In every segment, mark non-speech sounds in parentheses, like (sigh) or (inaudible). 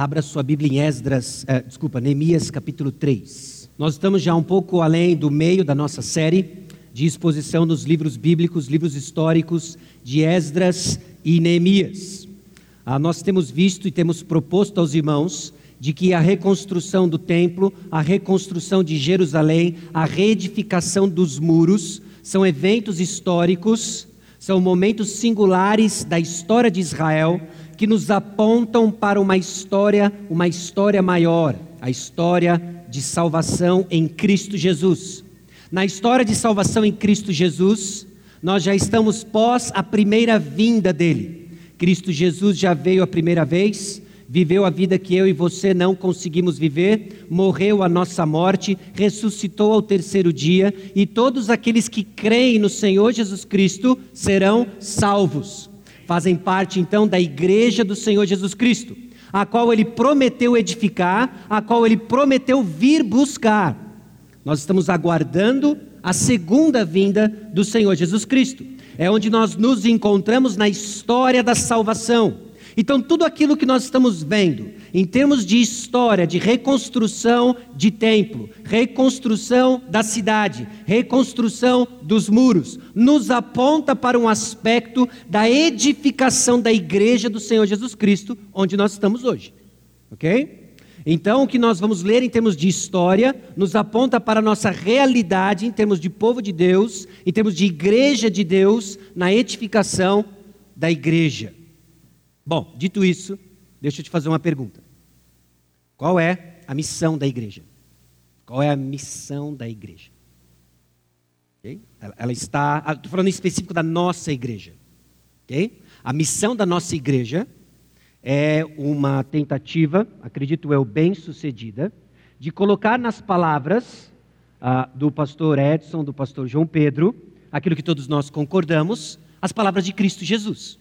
Abra sua Bíblia em Esdras, eh, desculpa, Neemias capítulo 3. Nós estamos já um pouco além do meio da nossa série de exposição nos livros bíblicos, livros históricos de Esdras e Neemias. Ah, nós temos visto e temos proposto aos irmãos de que a reconstrução do templo, a reconstrução de Jerusalém, a reedificação dos muros são eventos históricos, são momentos singulares da história de Israel que nos apontam para uma história, uma história maior, a história de salvação em Cristo Jesus. Na história de salvação em Cristo Jesus, nós já estamos pós a primeira vinda dele. Cristo Jesus já veio a primeira vez, viveu a vida que eu e você não conseguimos viver, morreu a nossa morte, ressuscitou ao terceiro dia, e todos aqueles que creem no Senhor Jesus Cristo serão salvos fazem parte então da igreja do Senhor Jesus Cristo, a qual ele prometeu edificar, a qual ele prometeu vir buscar. Nós estamos aguardando a segunda vinda do Senhor Jesus Cristo. É onde nós nos encontramos na história da salvação. Então, tudo aquilo que nós estamos vendo, em termos de história, de reconstrução de templo, reconstrução da cidade, reconstrução dos muros, nos aponta para um aspecto da edificação da igreja do Senhor Jesus Cristo, onde nós estamos hoje. Ok? Então, o que nós vamos ler em termos de história nos aponta para a nossa realidade em termos de povo de Deus, em termos de igreja de Deus, na edificação da igreja. Bom, dito isso, deixa eu te fazer uma pergunta. Qual é a missão da igreja? Qual é a missão da igreja? Okay? Ela, ela, está. Estou ah, falando em específico da nossa igreja. Okay? A missão da nossa igreja é uma tentativa, acredito eu, bem sucedida, de colocar nas palavras ah, do pastor Edson, do pastor João Pedro, aquilo que todos nós concordamos, as palavras de Cristo Jesus.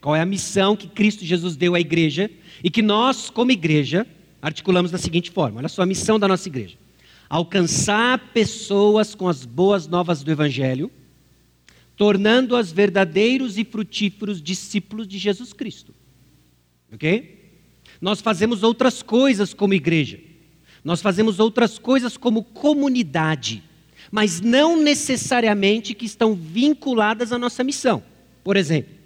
Qual é a missão que Cristo Jesus deu à igreja e que nós, como igreja, articulamos da seguinte forma: olha só a missão da nossa igreja. Alcançar pessoas com as boas novas do Evangelho, tornando-as verdadeiros e frutíferos discípulos de Jesus Cristo. Ok? Nós fazemos outras coisas como igreja, nós fazemos outras coisas como comunidade, mas não necessariamente que estão vinculadas à nossa missão. Por exemplo,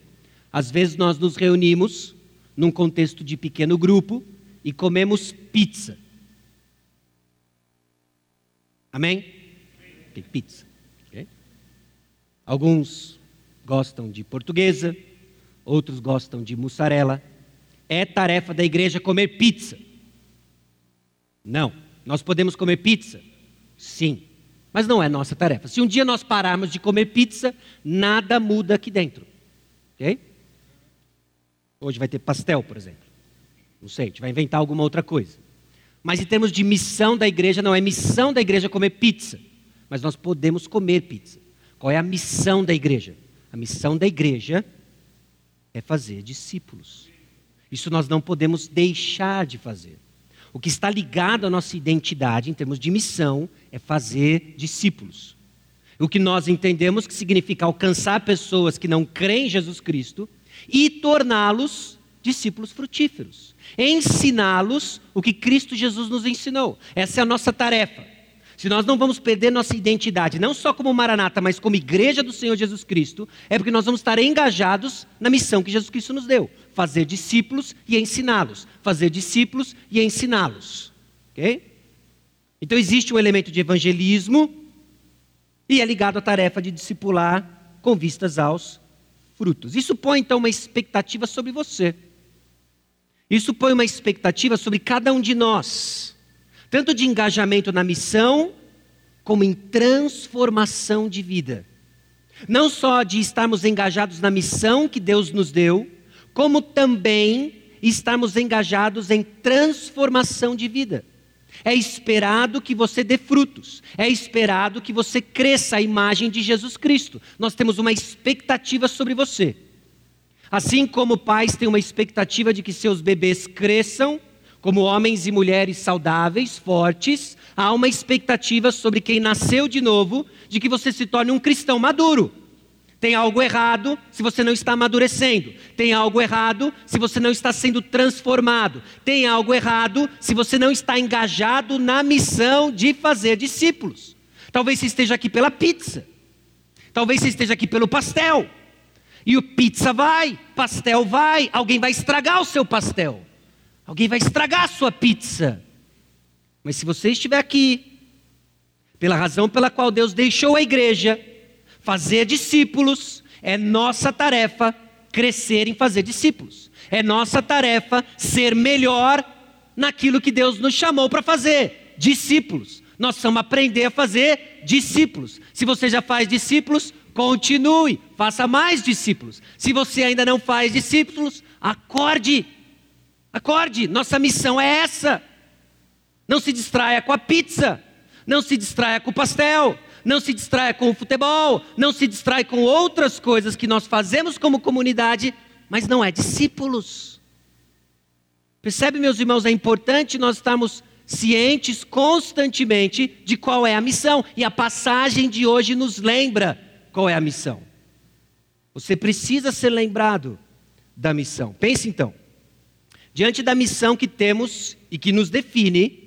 às vezes nós nos reunimos num contexto de pequeno grupo e comemos pizza. Amém? Pizza. Okay? Alguns gostam de portuguesa, outros gostam de mussarela. É tarefa da igreja comer pizza? Não. Nós podemos comer pizza? Sim. Mas não é nossa tarefa. Se um dia nós pararmos de comer pizza, nada muda aqui dentro. Ok? Hoje vai ter pastel, por exemplo. Não sei, a gente vai inventar alguma outra coisa. Mas em termos de missão da igreja, não é missão da igreja comer pizza, mas nós podemos comer pizza. Qual é a missão da igreja? A missão da igreja é fazer discípulos. Isso nós não podemos deixar de fazer. O que está ligado à nossa identidade em termos de missão é fazer discípulos. O que nós entendemos que significa alcançar pessoas que não creem em Jesus Cristo e torná-los discípulos frutíferos. Ensiná-los o que Cristo Jesus nos ensinou. Essa é a nossa tarefa. Se nós não vamos perder nossa identidade, não só como Maranata, mas como igreja do Senhor Jesus Cristo, é porque nós vamos estar engajados na missão que Jesus Cristo nos deu: fazer discípulos e ensiná-los. Fazer discípulos e ensiná-los. Ok? Então existe um elemento de evangelismo e é ligado à tarefa de discipular com vistas aos frutos. Isso põe então uma expectativa sobre você. Isso põe uma expectativa sobre cada um de nós, tanto de engajamento na missão, como em transformação de vida. Não só de estarmos engajados na missão que Deus nos deu, como também estarmos engajados em transformação de vida. É esperado que você dê frutos. É esperado que você cresça a imagem de Jesus Cristo. Nós temos uma expectativa sobre você. Assim como pais têm uma expectativa de que seus bebês cresçam como homens e mulheres saudáveis, fortes, há uma expectativa sobre quem nasceu de novo de que você se torne um cristão maduro Tem algo errado se você não está amadurecendo. Tem algo errado se você não está sendo transformado. Tem algo errado se você não está engajado na missão de fazer discípulos. Talvez você esteja aqui pela pizza. Talvez você esteja aqui pelo pastel. E o pizza vai, pastel vai, alguém vai estragar o seu pastel. Alguém vai estragar a sua pizza. Mas se você estiver aqui, pela razão pela qual Deus deixou a igreja, fazer discípulos, é nossa tarefa crescer em fazer discípulos. É nossa tarefa ser melhor naquilo que Deus nos chamou para fazer, discípulos. Nós precisamos aprender a fazer discípulos. Se você já faz discípulos, continue, faça mais discípulos. Se você ainda não faz discípulos, acorde. Acorde, nossa missão é essa. Não se distraia com a pizza, não se distraia com o pastel, não se distraia com o futebol, não se distrai com outras coisas que nós fazemos como comunidade, mas não é discípulos. Percebe, meus irmãos, é importante nós estarmos cientes constantemente de qual é a missão, e a passagem de hoje nos lembra qual é a missão. Você precisa ser lembrado da missão. Pense então, diante da missão que temos e que nos define,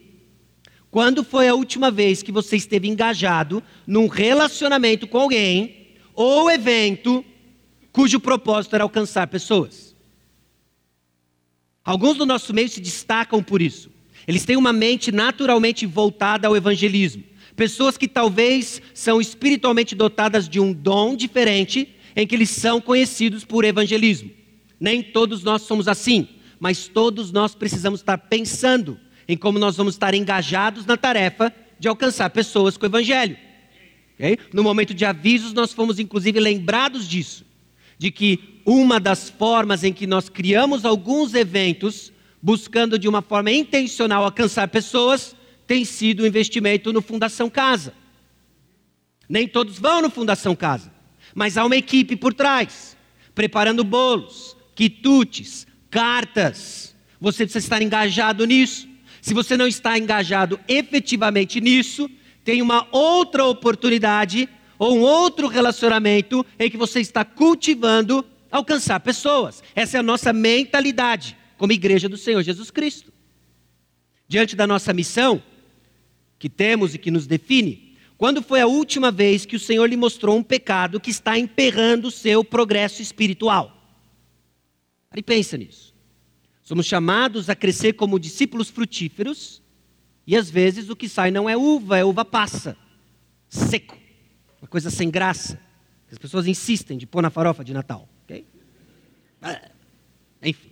quando foi a última vez que você esteve engajado num relacionamento com alguém ou evento cujo propósito era alcançar pessoas? Alguns do nosso meio se destacam por isso. Eles têm uma mente naturalmente voltada ao evangelismo. Pessoas que talvez são espiritualmente dotadas de um dom diferente, em que eles são conhecidos por evangelismo. Nem todos nós somos assim, mas todos nós precisamos estar pensando em como nós vamos estar engajados na tarefa de alcançar pessoas com o Evangelho. Okay? No momento de avisos, nós fomos inclusive lembrados disso, de que uma das formas em que nós criamos alguns eventos, buscando de uma forma intencional alcançar pessoas, tem sido o investimento no Fundação Casa. Nem todos vão no Fundação Casa, mas há uma equipe por trás, preparando bolos, quitutes, cartas. Você precisa estar engajado nisso. Se você não está engajado efetivamente nisso, tem uma outra oportunidade ou um outro relacionamento em que você está cultivando alcançar pessoas. Essa é a nossa mentalidade como igreja do Senhor Jesus Cristo. Diante da nossa missão, que temos e que nos define, quando foi a última vez que o Senhor lhe mostrou um pecado que está emperrando o seu progresso espiritual? Aí pensa nisso. Somos chamados a crescer como discípulos frutíferos, e às vezes o que sai não é uva, é uva passa, seco, uma coisa sem graça. As pessoas insistem de pôr na farofa de Natal. Okay? Ah, enfim,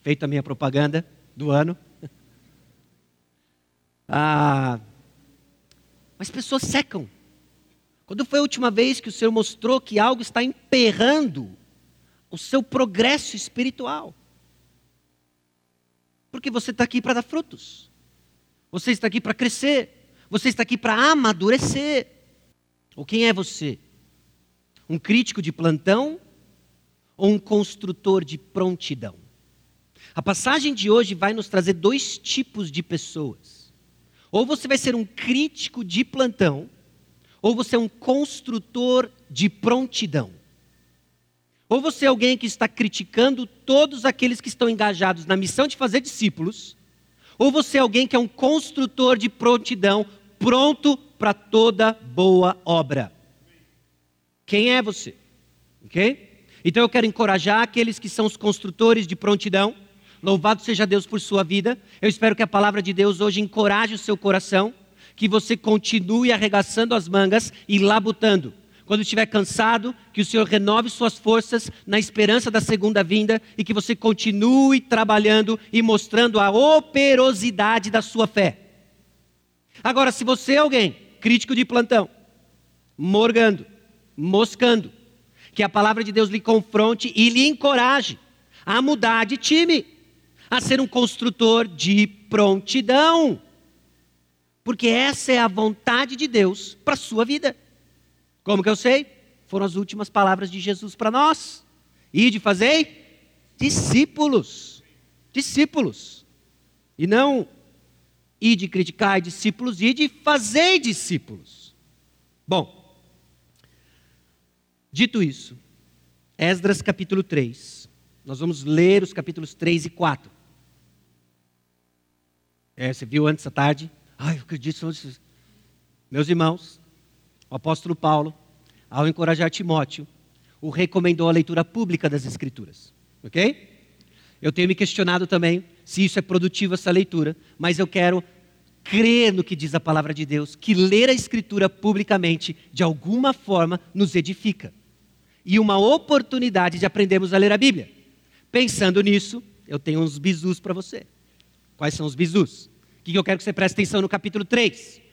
feita a minha propaganda do ano. (laughs) Ah, mas pessoas secam. Quando foi a última vez que o Senhor mostrou que algo está emperrando o seu progresso espiritual? Porque você está aqui para dar frutos. Você está aqui para crescer. Você está aqui para amadurecer. Ou quem é você? Um crítico de plantão ou um construtor de prontidão? A passagem de hoje vai nos trazer dois tipos de pessoas. Ou você vai ser um crítico de plantão, ou você é um construtor de prontidão. Ou você é alguém que está criticando todos aqueles que estão engajados na missão de fazer discípulos, ou você é alguém que é um construtor de prontidão, pronto para toda boa obra. Quem é você? Ok? Então eu quero encorajar aqueles que são os construtores de prontidão. Louvado seja Deus por sua vida. Eu espero que a palavra de Deus hoje encoraje o seu coração, que você continue arregaçando as mangas e labutando quando estiver cansado, que o Senhor renove suas forças na esperança da segunda vinda e que você continue trabalhando e mostrando a operosidade da sua fé. Agora, se você é alguém crítico de plantão, morgando, moscando, que a palavra de Deus lhe confronte e lhe encoraje a mudar de time, a ser um construtor de prontidão. Porque essa é a vontade de Deus para a sua vida. Como que eu sei? Foram as últimas palavras de Jesus para nós. E de fazer discípulos. Discípulos. E não e de criticar discípulos, e de fazer discípulos. Bom, Dito isso, Esdras capítulo 3. Nós vamos ler os capítulos 3 e 4. É, você viu antes à tarde? Ai, eu acredito. Meus irmãos, o apóstolo Paulo, ao encorajar Timóteo, o recomendou a leitura pública das Escrituras. Ok? Eu tenho me questionado também se isso é produtivo, essa leitura, mas eu quero crer no que diz a palavra de Deus, que ler a Escritura publicamente, de alguma forma, nos edifica. E uma oportunidade de aprendermos a ler a Bíblia. Pensando nisso, eu tenho uns bizus para você. Quais são os bizus? O que eu quero que você preste atenção no capítulo 3?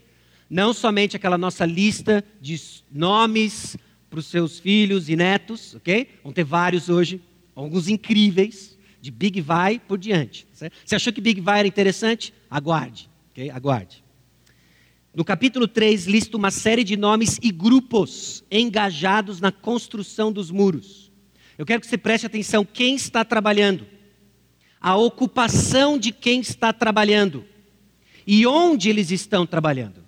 Não somente aquela nossa lista de nomes para os seus filhos e netos, ok? Vão ter vários hoje, alguns incríveis, de Big Vai por diante. Certo? Você achou que Big Vai era interessante? Aguarde, ok? Aguarde. No capítulo 3, lista uma série de nomes e grupos engajados na construção dos muros. Eu quero que você preste atenção quem está trabalhando a ocupação de quem está trabalhando e onde eles estão trabalhando.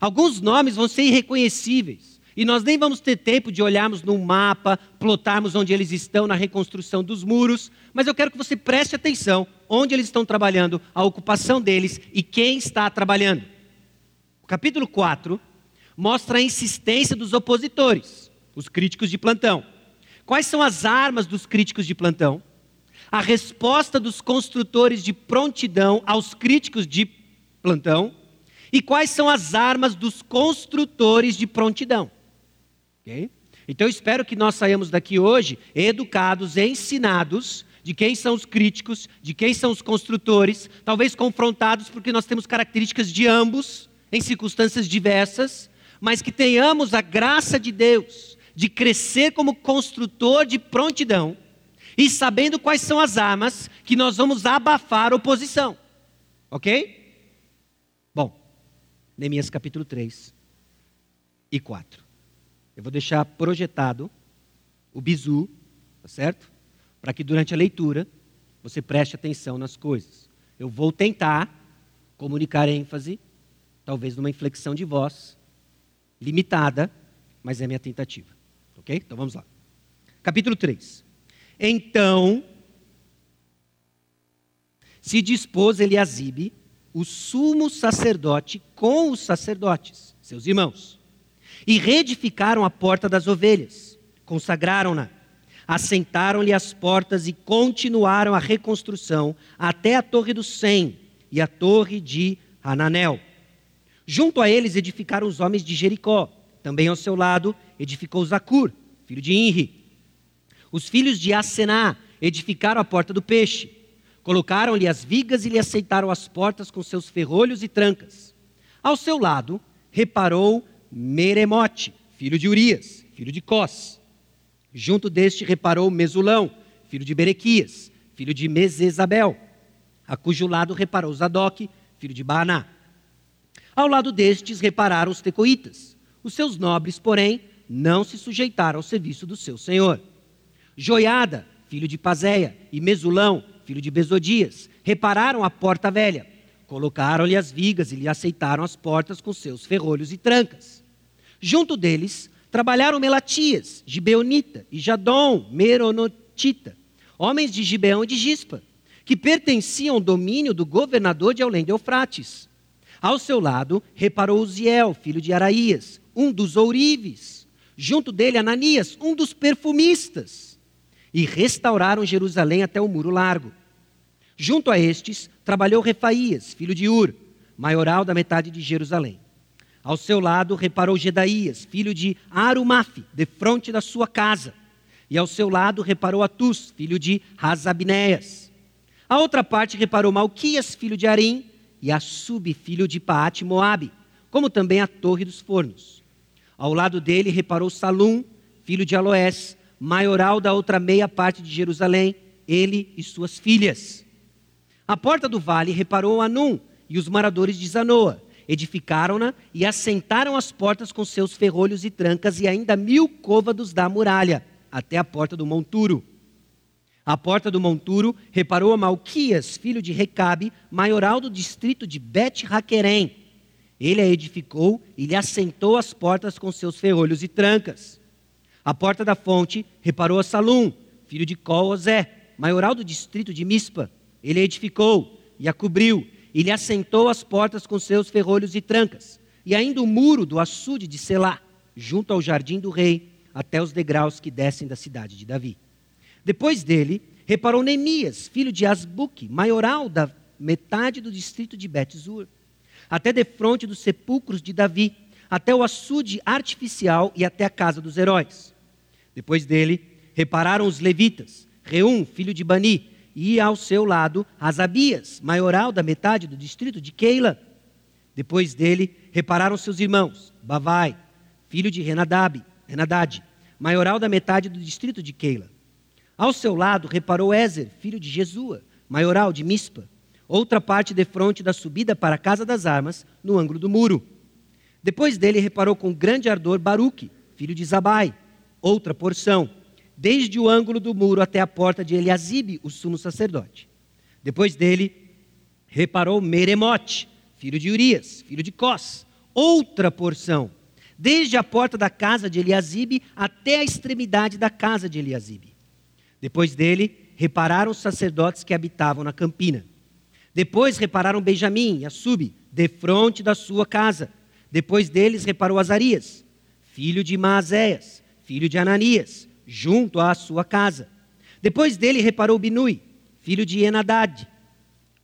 Alguns nomes vão ser irreconhecíveis e nós nem vamos ter tempo de olharmos no mapa, plotarmos onde eles estão na reconstrução dos muros, mas eu quero que você preste atenção onde eles estão trabalhando, a ocupação deles e quem está trabalhando. O capítulo 4 mostra a insistência dos opositores, os críticos de plantão. Quais são as armas dos críticos de plantão? a resposta dos construtores de prontidão aos críticos de plantão e quais são as armas dos construtores de prontidão. Okay? Então eu espero que nós saímos daqui hoje educados, ensinados de quem são os críticos, de quem são os construtores, talvez confrontados porque nós temos características de ambos em circunstâncias diversas, mas que tenhamos a graça de Deus de crescer como construtor de prontidão e sabendo quais são as armas que nós vamos abafar a oposição. Ok? Neemias capítulo 3 e 4. Eu vou deixar projetado o bizu, tá certo? Para que durante a leitura você preste atenção nas coisas. Eu vou tentar comunicar ênfase, talvez numa inflexão de voz, limitada, mas é minha tentativa. Ok? Então vamos lá. Capítulo 3. Então se dispôs Eliasibe, o sumo sacerdote, com os sacerdotes, seus irmãos, e reedificaram a porta das ovelhas, consagraram-na, assentaram-lhe as portas e continuaram a reconstrução até a torre do Sem e a torre de Hananel. Junto a eles edificaram os homens de Jericó. Também ao seu lado edificou Zacur, filho de Inri, os filhos de Asená edificaram a porta do peixe. Colocaram-lhe as vigas e lhe aceitaram as portas com seus ferrolhos e trancas. Ao seu lado, reparou Meremote, filho de Urias, filho de Cós. Junto deste reparou Mesulão, filho de Berequias, filho de Mesesabel, a cujo lado reparou Zadok, filho de Baaná. Ao lado destes repararam os tecoitas. Os seus nobres, porém, não se sujeitaram ao serviço do seu senhor. Joiada, filho de Pazéia, e Mesulão, filho de Besodias, repararam a porta velha, colocaram-lhe as vigas e lhe aceitaram as portas com seus ferrolhos e trancas. Junto deles trabalharam Melatias, Gibeonita, e Jadom, Meronotita, homens de Gibeão e de Gispa, que pertenciam ao domínio do governador de além de Eufrates. Ao seu lado reparou Uziel, filho de Araías, um dos ourives. Junto dele Ananias, um dos perfumistas e restauraram Jerusalém até o muro largo. Junto a estes, trabalhou Refaías, filho de Ur, maioral da metade de Jerusalém. Ao seu lado, reparou Gedaías, filho de Arumafe, de fronte da sua casa. E ao seu lado, reparou Atus, filho de Razabnéas. A outra parte reparou Malquias, filho de Arim, e Assub, filho de Paate Moabe, como também a Torre dos Fornos. Ao lado dele reparou Salum, filho de Aloés, maioral da outra meia parte de Jerusalém, ele e suas filhas. A porta do vale reparou Anum e os moradores de Zanoa. Edificaram-na e assentaram as portas com seus ferrolhos e trancas e ainda mil côvados da muralha, até a porta do monturo. A porta do monturo reparou a Malquias, filho de Recabe, maioral do distrito de Bet-Raquerem. Ele a edificou e lhe assentou as portas com seus ferrolhos e trancas. À porta da fonte reparou a Salum, filho de Colosé, maioral do distrito de Mispa. Ele edificou e a cobriu, e lhe assentou as portas com seus ferrolhos e trancas, e ainda o muro do açude de Selá, junto ao jardim do rei, até os degraus que descem da cidade de Davi. Depois dele, reparou Neemias, filho de Asbuque, maioral da metade do distrito de Bet-Zur, até defronte dos sepulcros de Davi, até o açude artificial e até a casa dos heróis. Depois dele, repararam os levitas, Reum, filho de Bani, e ao seu lado Asabias, maioral da metade do distrito de Keila. Depois dele, repararam seus irmãos, Bavai, filho de Renadab, Renadad, maioral da metade do distrito de Keila. Ao seu lado, reparou Ézer, filho de Jesua, maioral de Mispa, outra parte de frente da subida para a casa das armas, no ângulo do muro. Depois dele, reparou com grande ardor Baruque, filho de Zabai, outra porção, desde o ângulo do muro até a porta de Eliasibe, o sumo sacerdote. Depois dele, reparou Meremote, filho de Urias, filho de Cós, outra porção, desde a porta da casa de Eliasibe até a extremidade da casa de Eliasibe. Depois dele, repararam os sacerdotes que habitavam na campina. Depois repararam Benjamim e Assub, defronte da sua casa. Depois deles reparou Azarias, filho de Maazéias, filho de Ananias, junto à sua casa. Depois dele reparou Binui, filho de Enadad,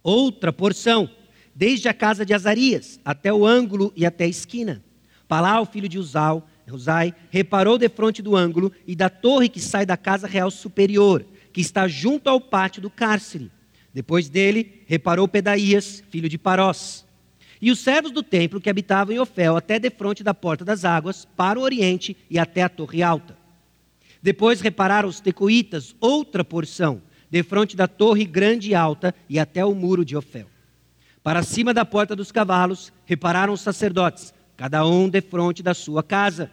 outra porção, desde a casa de Azarias até o ângulo e até a esquina. Palau, filho de Uzal, Uzai, reparou defronte do ângulo e da torre que sai da casa real superior, que está junto ao pátio do cárcere. Depois dele, reparou Pedaías, filho de Parós. E os servos do templo que habitavam em Ofel, até defronte da porta das águas, para o oriente e até a torre alta. Depois repararam os tecoitas, outra porção, defronte da torre grande e alta e até o muro de Ofel. Para cima da porta dos cavalos, repararam os sacerdotes, cada um defronte da sua casa.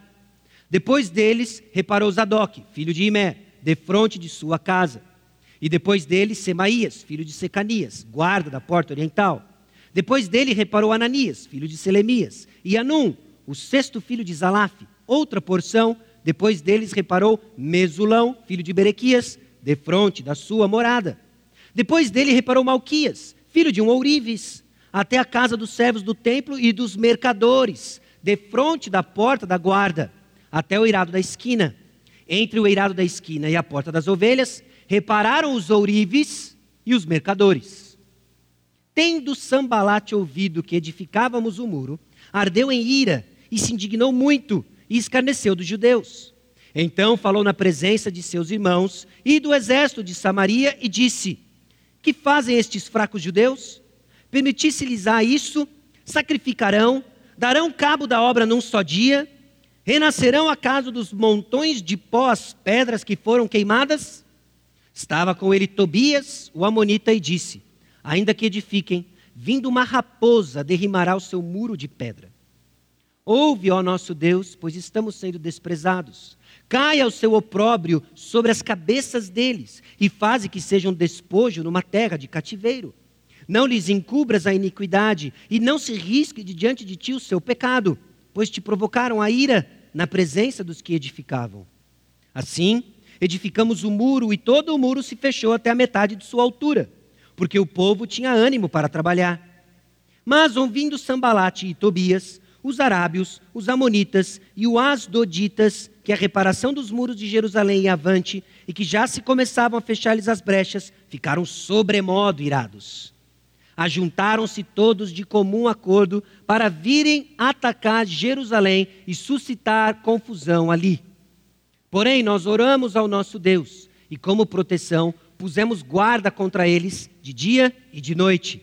Depois deles, reparou Zadok, filho de Imé, defronte de sua casa. E depois dele, Semaías, filho de Secanias, guarda da porta oriental. Depois dele, reparou Ananias, filho de Selemias, e Anum, o sexto filho de Zalaf, outra porção, depois deles reparou Mesulão, filho de Berequias, defronte da sua morada. Depois dele reparou Malquias, filho de um ourives, até a casa dos servos do templo e dos mercadores, defronte da porta da guarda, até o eirado da esquina. Entre o eirado da esquina e a porta das ovelhas, repararam os ourives e os mercadores. Tendo Sambalate ouvido que edificávamos o muro, ardeu em ira e se indignou muito e escarneceu dos judeus. Então falou na presença de seus irmãos e do exército de Samaria e disse: Que fazem estes fracos judeus? Permitisse-lhes a isso, sacrificarão, darão cabo da obra num só dia, renascerão acaso dos montões de pó as pedras que foram queimadas? Estava com ele Tobias, o amonita, e disse: Ainda que edifiquem, vindo uma raposa derrimará o seu muro de pedra. Ouve, ó nosso Deus, pois estamos sendo desprezados. Caia o seu opróbrio sobre as cabeças deles e faze que sejam despojo numa terra de cativeiro. Não lhes encubras a iniquidade e não se risque de diante de ti o seu pecado, pois te provocaram a ira na presença dos que edificavam. Assim, edificamos o muro e todo o muro se fechou até a metade de sua altura, porque o povo tinha ânimo para trabalhar. Mas ouvindo Sambalate e Tobias, os arábios, os amonitas e os asdoditas, que a reparação dos muros de Jerusalém ia avante, e que já se começavam a fechar-lhes as brechas, ficaram sobremodo irados. Ajuntaram-se todos de comum acordo para virem atacar Jerusalém e suscitar confusão ali. Porém, nós oramos ao nosso Deus, e como proteção, pusemos guarda contra eles de dia e de noite.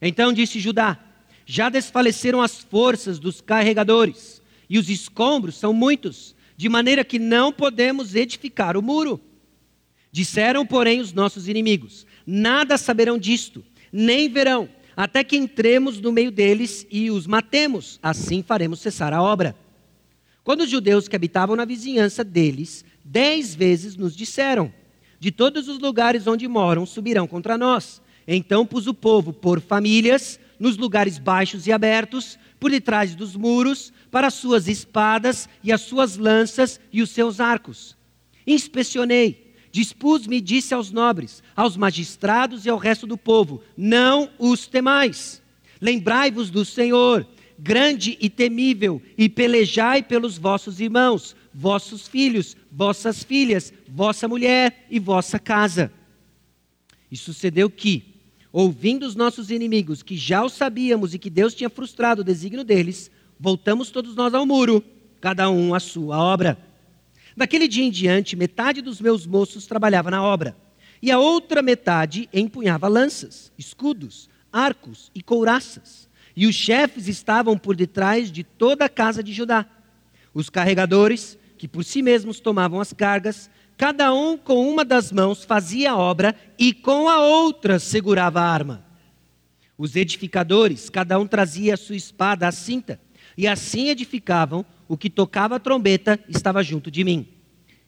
Então disse Judá: já desfaleceram as forças dos carregadores, e os escombros são muitos, de maneira que não podemos edificar o muro. Disseram, porém, os nossos inimigos: Nada saberão disto, nem verão, até que entremos no meio deles e os matemos, assim faremos cessar a obra. Quando os judeus que habitavam na vizinhança deles, dez vezes nos disseram: De todos os lugares onde moram subirão contra nós. Então pus o povo por famílias nos lugares baixos e abertos, por detrás dos muros para as suas espadas e as suas lanças e os seus arcos. Inspecionei, dispus-me e disse aos nobres, aos magistrados e ao resto do povo: Não os temais. Lembrai-vos do Senhor, grande e temível, e pelejai pelos vossos irmãos, vossos filhos, vossas filhas, vossa mulher e vossa casa. E sucedeu que, ouvindo os nossos inimigos, que já o sabíamos e que Deus tinha frustrado o desígnio deles, voltamos todos nós ao muro, cada um à sua obra. Daquele dia em diante, metade dos meus moços trabalhava na obra, e a outra metade empunhava lanças, escudos, arcos e couraças. E os chefes estavam por detrás de toda a casa de Judá. Os carregadores, que por si mesmos tomavam as cargas, cada um com uma das mãos fazia a obra e com a outra segurava a arma. Os edificadores, cada um trazia a sua espada à cinta, e assim edificavam, o que tocava a trombeta estava junto de mim.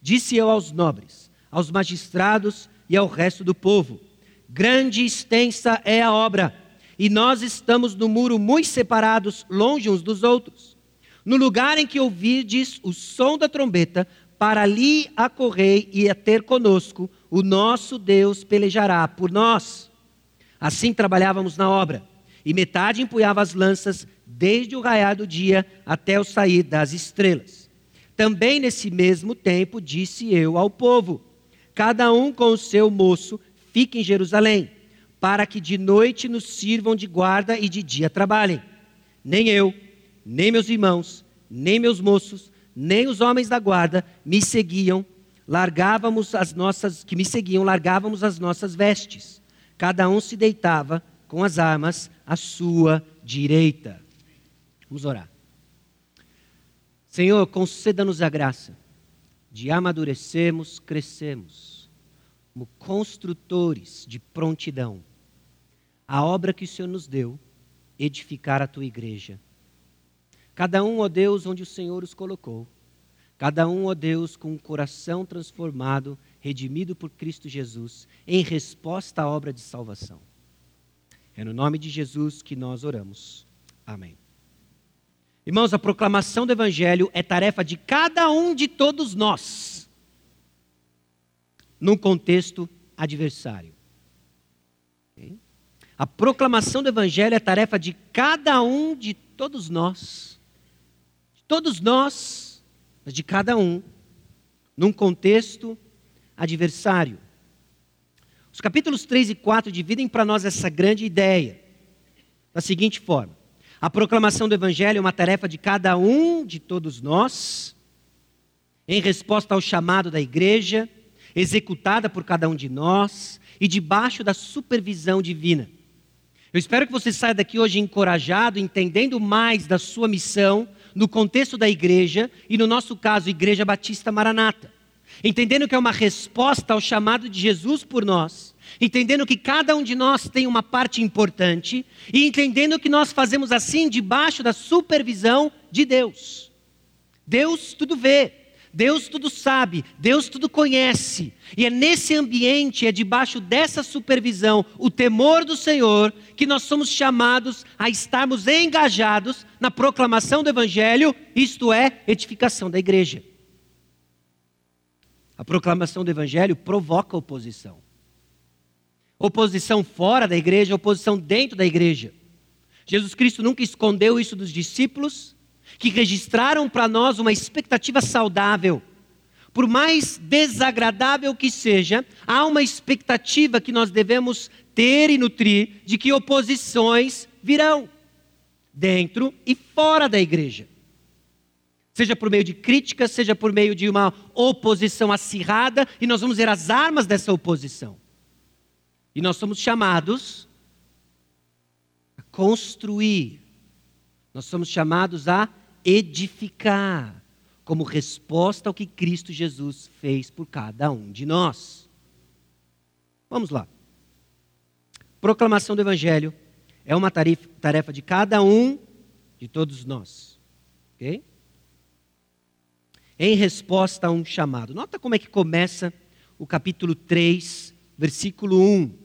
Disse eu aos nobres, aos magistrados e ao resto do povo: Grande e extensa é a obra, e nós estamos no muro muito separados, longe uns dos outros. No lugar em que ouvides o som da trombeta, para ali acorrei e a ter conosco, o nosso Deus pelejará por nós. Assim trabalhávamos na obra, e metade empunhava as lanças, desde o raiar do dia até o sair das estrelas. Também nesse mesmo tempo disse eu ao povo: cada um com o seu moço fique em Jerusalém, para que de noite nos sirvam de guarda e de dia trabalhem. Nem eu, nem meus irmãos, nem meus moços, nem os homens da guarda me seguiam, largávamos as nossas, que me seguiam, largávamos as nossas vestes. Cada um se deitava com as armas à sua direita. Vamos orar. Senhor, conceda-nos a graça de amadurecermos, crescermos, como construtores de prontidão. A obra que o Senhor nos deu, edificar a tua igreja Cada um, ó Deus, onde o Senhor os colocou. Cada um, ó Deus, com um coração transformado, redimido por Cristo Jesus, em resposta à obra de salvação. É no nome de Jesus que nós oramos. Amém. Irmãos, a proclamação do Evangelho é tarefa de cada um de todos nós, num contexto adversário. A proclamação do Evangelho é tarefa de cada um de todos nós todos nós, mas de cada um, num contexto adversário. Os capítulos 3 e 4 dividem para nós essa grande ideia da seguinte forma: a proclamação do Evangelho é uma tarefa de cada um de todos nós, em resposta ao chamado da igreja, executada por cada um de nós e debaixo da supervisão divina. Eu espero que você saia daqui hoje encorajado, entendendo mais da sua missão, no contexto da igreja, e no nosso caso, Igreja Batista Maranata. Entendendo que é uma resposta ao chamado de Jesus por nós, entendendo que cada um de nós tem uma parte importante, e entendendo que nós fazemos assim debaixo da supervisão de Deus. Deus tudo vê, Deus tudo sabe, Deus tudo conhece. E é nesse ambiente, é debaixo dessa supervisão, o temor do Senhor, que nós somos chamados a estarmos engajados na proclamação do Evangelho, isto é, edificação da igreja. A proclamação do Evangelho provoca oposição. Oposição fora da igreja, oposição dentro da igreja. Jesus Cristo nunca escondeu isso dos discípulos, que registraram para nós uma expectativa saudável. Por mais desagradável que seja, há uma expectativa que nós devemos ter e nutrir de que oposições virão, dentro e fora da igreja. Seja por meio de críticas, seja por meio de uma oposição acirrada, e nós vamos ver as armas dessa oposição. E nós somos chamados a construir, nós somos chamados a edificar, como resposta ao que Cristo Jesus fez por cada um de nós. Vamos lá. Proclamação do Evangelho é uma tarefa de cada um de todos nós. Ok? Em resposta a um chamado. Nota como é que começa o capítulo 3, versículo 1.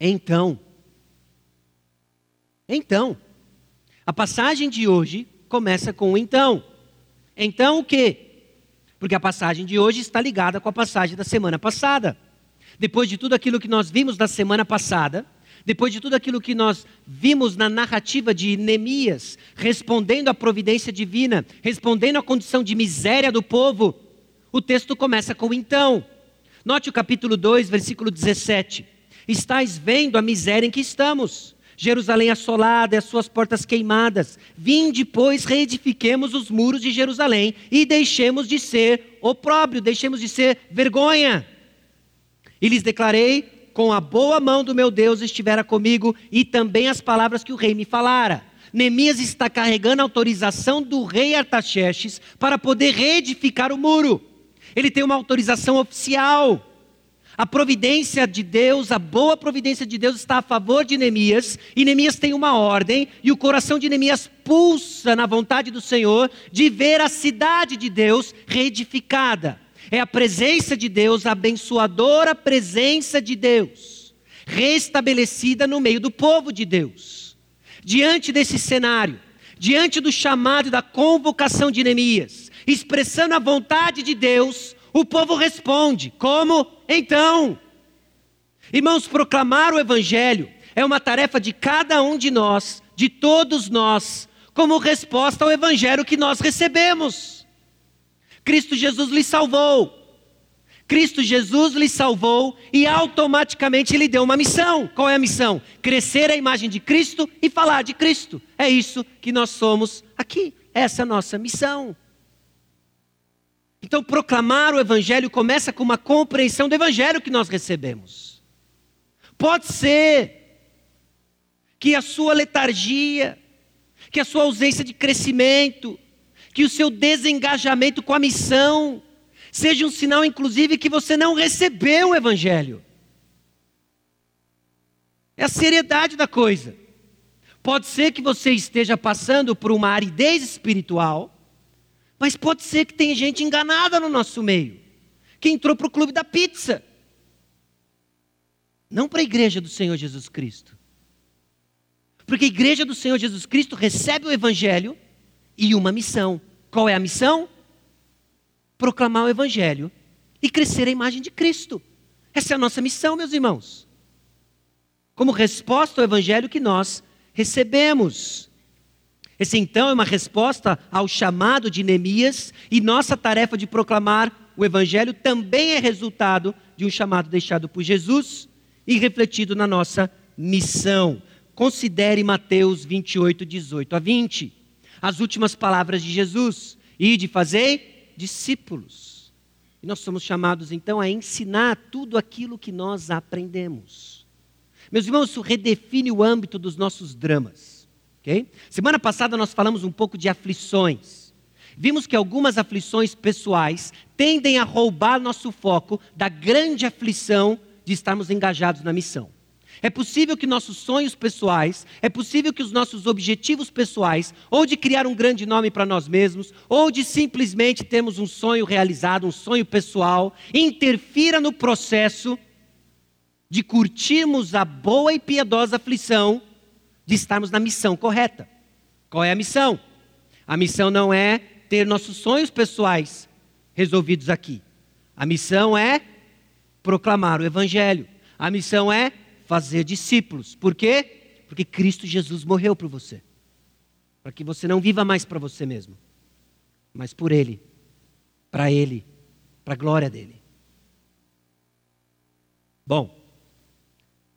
Então, então, a passagem de hoje começa com então. Então o quê? Porque a passagem de hoje está ligada com a passagem da semana passada. Depois de tudo aquilo que nós vimos da semana passada, depois de tudo aquilo que nós vimos na narrativa de Neemias, respondendo à providência divina, respondendo à condição de miséria do povo, o texto começa com então. Note o capítulo 2, versículo 17. Estais vendo a miséria em que estamos. Jerusalém assolada e as suas portas queimadas. Vinde, pois, reedifiquemos os muros de Jerusalém e deixemos de ser opróbrio, deixemos de ser vergonha. E lhes declarei com a boa mão do meu Deus estivera comigo e também as palavras que o rei me falara. Neemias está carregando a autorização do rei Artaxerxes para poder reedificar o muro. Ele tem uma autorização oficial. A providência de Deus, a boa providência de Deus está a favor de Neemias, e Neemias tem uma ordem, e o coração de Neemias pulsa na vontade do Senhor de ver a cidade de Deus reedificada. É a presença de Deus, a abençoadora presença de Deus, restabelecida no meio do povo de Deus. Diante desse cenário, diante do chamado e da convocação de Neemias, expressando a vontade de Deus, o povo responde: Como? Então. Irmãos, proclamar o Evangelho é uma tarefa de cada um de nós, de todos nós, como resposta ao Evangelho que nós recebemos. Cristo Jesus lhe salvou. Cristo Jesus lhe salvou e automaticamente lhe deu uma missão. Qual é a missão? Crescer a imagem de Cristo e falar de Cristo. É isso que nós somos aqui. Essa é a nossa missão. Então, proclamar o Evangelho começa com uma compreensão do Evangelho que nós recebemos. Pode ser que a sua letargia, que a sua ausência de crescimento, que o seu desengajamento com a missão seja um sinal, inclusive, que você não recebeu o Evangelho. É a seriedade da coisa. Pode ser que você esteja passando por uma aridez espiritual, mas pode ser que tem gente enganada no nosso meio, que entrou para o clube da pizza. Não para a igreja do Senhor Jesus Cristo. Porque a igreja do Senhor Jesus Cristo recebe o Evangelho e uma missão. Qual é a missão? Proclamar o Evangelho e crescer a imagem de Cristo. Essa é a nossa missão, meus irmãos. Como resposta ao Evangelho que nós recebemos. Esse então é uma resposta ao chamado de Neemias, e nossa tarefa de proclamar o Evangelho também é resultado de um chamado deixado por Jesus e refletido na nossa missão. Considere Mateus 28, 18 a 20 as últimas palavras de Jesus: e de fazer discípulos. E nós somos chamados então a ensinar tudo aquilo que nós aprendemos. Meus irmãos, isso redefine o âmbito dos nossos dramas. Semana passada nós falamos um pouco de aflições. Vimos que algumas aflições pessoais tendem a roubar nosso foco da grande aflição de estarmos engajados na missão. É possível que nossos sonhos pessoais, é possível que os nossos objetivos pessoais, ou de criar um grande nome para nós mesmos, ou de simplesmente termos um sonho realizado, um sonho pessoal, interfira no processo de curtirmos a boa e piedosa aflição de estarmos na missão correta. Qual é a missão? A missão não é ter nossos sonhos pessoais resolvidos aqui. A missão é proclamar o Evangelho. A missão é fazer discípulos. Por quê? Porque Cristo Jesus morreu por você. Para que você não viva mais para você mesmo, mas por Ele, para Ele, para a glória dele. Bom,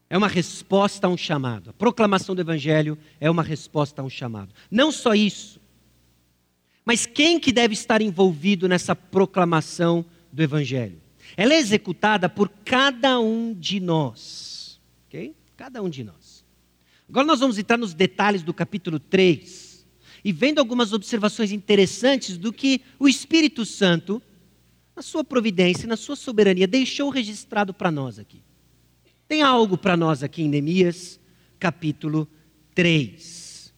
é uma resposta a um chamado. A proclamação do Evangelho é uma resposta a um chamado. Não só isso, mas quem que deve estar envolvido nessa proclamação do Evangelho? Ela é executada por cada um de nós. Ok? Cada um de nós. Agora nós vamos entrar nos detalhes do capítulo 3 e vendo algumas observações interessantes do que o Espírito Santo, na sua providência, na sua soberania, deixou registrado para nós aqui. Tem algo para nós aqui em Neemias, capítulo 3.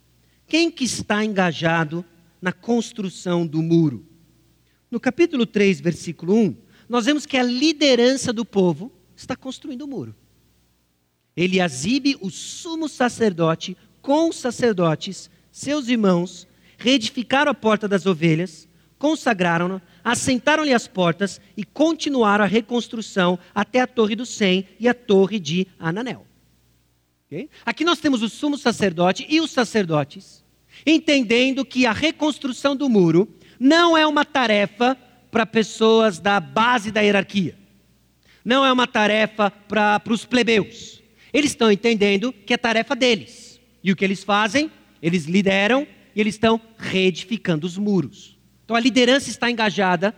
Quem que está engajado na construção do muro? No capítulo 3, versículo 1, nós vemos que a liderança do povo está construindo o muro. Eliasibe, o sumo sacerdote, com os sacerdotes, seus irmãos, reedificaram a porta das ovelhas, consagraram-na, assentaram-lhe as portas e continuaram a reconstrução até a torre do Sem e a torre de Ananel. Okay? Aqui nós temos o sumo sacerdote e os sacerdotes, entendendo que a reconstrução do muro não é uma tarefa para pessoas da base da hierarquia, não é uma tarefa para os plebeus. Eles estão entendendo que é tarefa deles. E o que eles fazem? Eles lideram e eles estão reedificando os muros. Então a liderança está engajada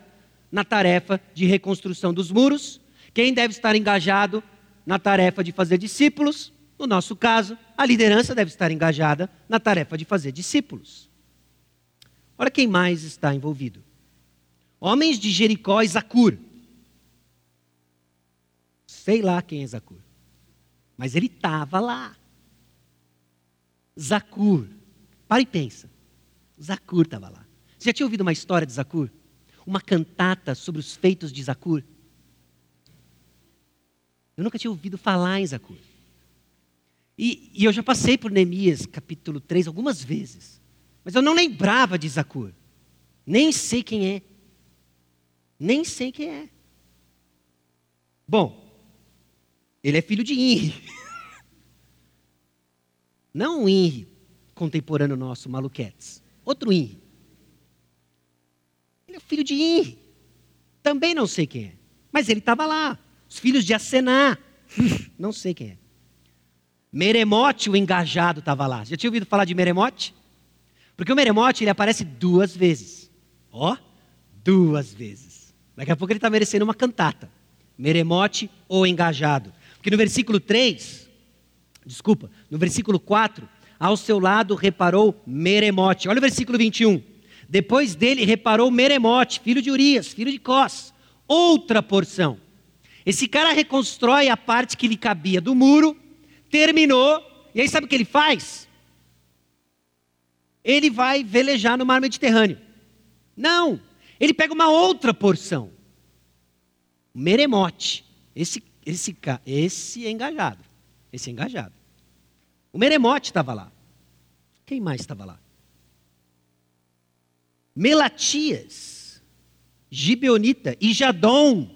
na tarefa de reconstrução dos muros. Quem deve estar engajado na tarefa de fazer discípulos? No nosso caso, a liderança deve estar engajada na tarefa de fazer discípulos. Olha quem mais está envolvido. Homens de Jericó e Zacur. Sei lá quem é Zacur. Mas ele estava lá. Zacur. Para e pensa. Zacur estava lá. Você já tinha ouvido uma história de Zacur? Uma cantata sobre os feitos de Zacur? Eu nunca tinha ouvido falar em Zacur. E, e, eu já passei por Neemias capítulo 3 algumas vezes. Mas eu não lembrava de Zacur. Nem sei quem é. Nem sei quem é. Bom, ele é filho de Inri. (laughs) Não um Inri contemporâneo nosso, Maluquetes. Outro Inri. Ele é filho de Inri. Também não sei quem é. Mas ele estava lá. Os filhos de Asená. (laughs) não sei quem é. Meremote, o engajado, estava lá. Já tinha ouvido falar de Meremote? Porque o Meremote, ele aparece duas vezes. Ó, duas vezes. Daqui a pouco ele está merecendo uma cantata. Meremote ou engajado. Porque no versículo 3, desculpa, no versículo 4, ao seu lado reparou Meremote. Olha o versículo 21. Depois dele reparou Meremote, filho de Urias, filho de Cós. Outra porção. Esse cara reconstrói a parte que lhe cabia do muro, terminou, e aí sabe o que ele faz? Ele vai velejar no mar Mediterrâneo. Não, ele pega uma outra porção. Meremote. Esse, esse, esse é engajado. Esse é engajado. O Meremote estava lá. Quem mais estava lá? Melatias, Gibeonita e Jadom,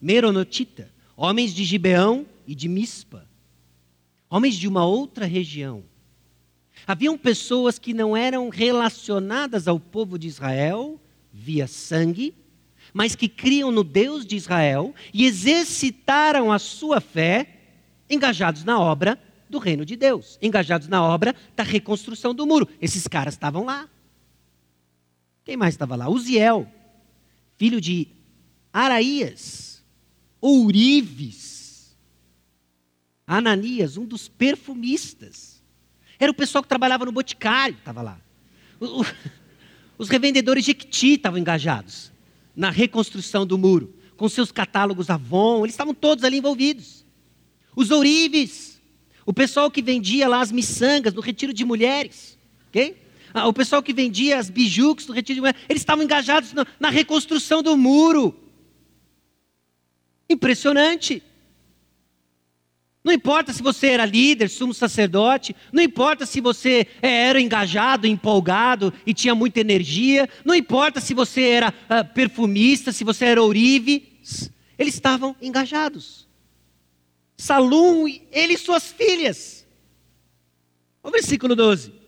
Meronotita, homens de Gibeão e de Mispa, homens de uma outra região. Haviam pessoas que não eram relacionadas ao povo de Israel via sangue, mas que criam no Deus de Israel e exercitaram a sua fé engajados na obra do reino de Deus, engajados na obra da reconstrução do muro. Esses caras estavam lá. Quem mais estava lá? Uziel, filho de Araías, Ourives, Ananias, um dos perfumistas. Era o pessoal que trabalhava no boticário, estava lá. O, o, (laughs) os revendedores de Equiti estavam engajados na reconstrução do muro, com seus catálogos Avon, eles estavam todos ali envolvidos. Os ourives, o pessoal que vendia lá as miçangas no retiro de mulheres, ok? Ah, o pessoal que vendia as bijucos do retiro de mulher, eles estavam engajados na, reconstrução do muro. Impressionante. Não importa se você era líder, sumo sacerdote, não importa se você é, era engajado, empolgado e tinha muita energia, não importa se você era uh, perfumista, se você era ourive, eles estavam engajados. Salum, ele e suas filhas. O versículo 12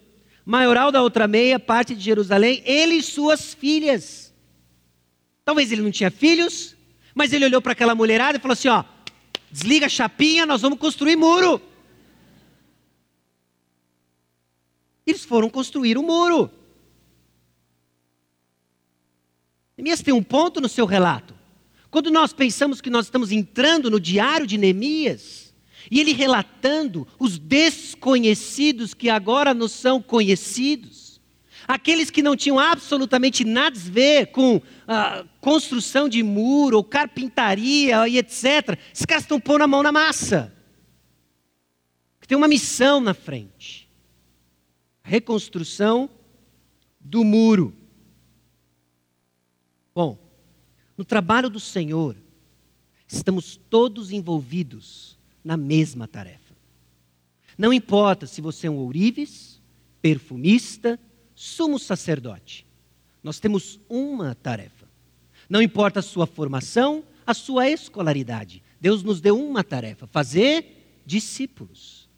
maioral da outra meia, parte de Jerusalém, ele e suas filhas. Talvez ele não tinha filhos, mas ele olhou para aquela mulherada e falou assim: ó, desliga a chapinha, nós vamos construir muro. Eles foram construir o um muro. Neemias tem um ponto no seu relato. Quando nós pensamos que nós estamos entrando no diário de Neemias, e ele relatando os desconhecidos que agora nos são conhecidos, aqueles que não tinham absolutamente nada a ver com a construção de muro, ou carpintaria e etc. Esses caras estão pondo a mão na massa. Tem uma missão na frente: a reconstrução do muro. Bom, no trabalho do Senhor, estamos todos envolvidos na mesma tarefa. Não importa se você é um ourives, perfumista, sumo sacerdote. Nós temos uma tarefa. Não importa a sua formação, a sua escolaridade. Deus nos deu uma tarefa: fazer discípulos.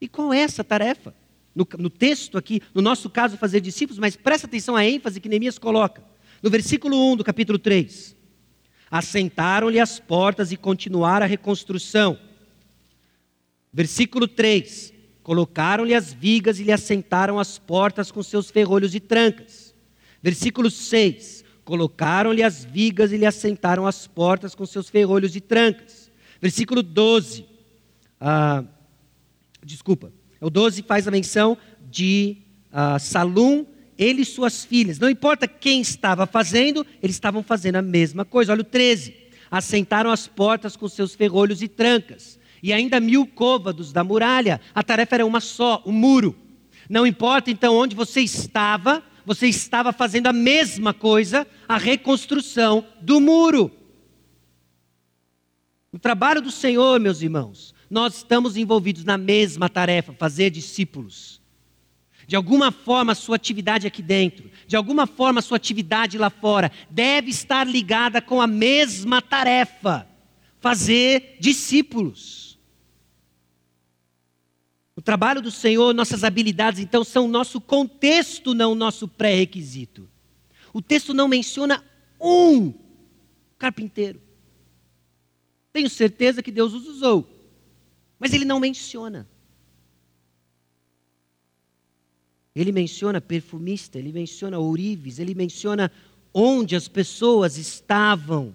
E qual é essa tarefa? No, no, texto aqui, no nosso caso, fazer discípulos, mas presta atenção à ênfase que Neemias coloca. No versículo 1 do capítulo 3. Assentaram-lhe as portas e continuaram a reconstrução. Versículo 3: Colocaram-lhe as vigas e lhe assentaram as portas com seus ferrolhos e trancas. Versículo 6: Colocaram-lhe as vigas e lhe assentaram as portas com seus ferrolhos e trancas. Versículo 12. Ah, desculpa. O 12 faz a menção de ah, Salum, ele e suas filhas. Não importa quem estava fazendo, eles estavam fazendo a mesma coisa. Olha o 13. Assentaram as portas com seus ferrolhos e trancas e ainda mil côvados da muralha. A tarefa era uma só, o um muro. Não importa então onde você estava, você estava fazendo a mesma coisa, a reconstrução do muro. O trabalho do Senhor, meus irmãos, nós estamos envolvidos na mesma tarefa, fazer discípulos. De alguma forma, a sua atividade aqui dentro, de alguma forma, a sua atividade lá fora, deve estar ligada com a mesma tarefa: fazer discípulos. O trabalho do Senhor, nossas habilidades, então, são nosso contexto, não o nosso pré-requisito. O texto não menciona um carpinteiro. Tenho certeza que Deus os usou, mas ele não menciona. Ele menciona perfumista, ele menciona ourives, ele menciona onde as pessoas estavam.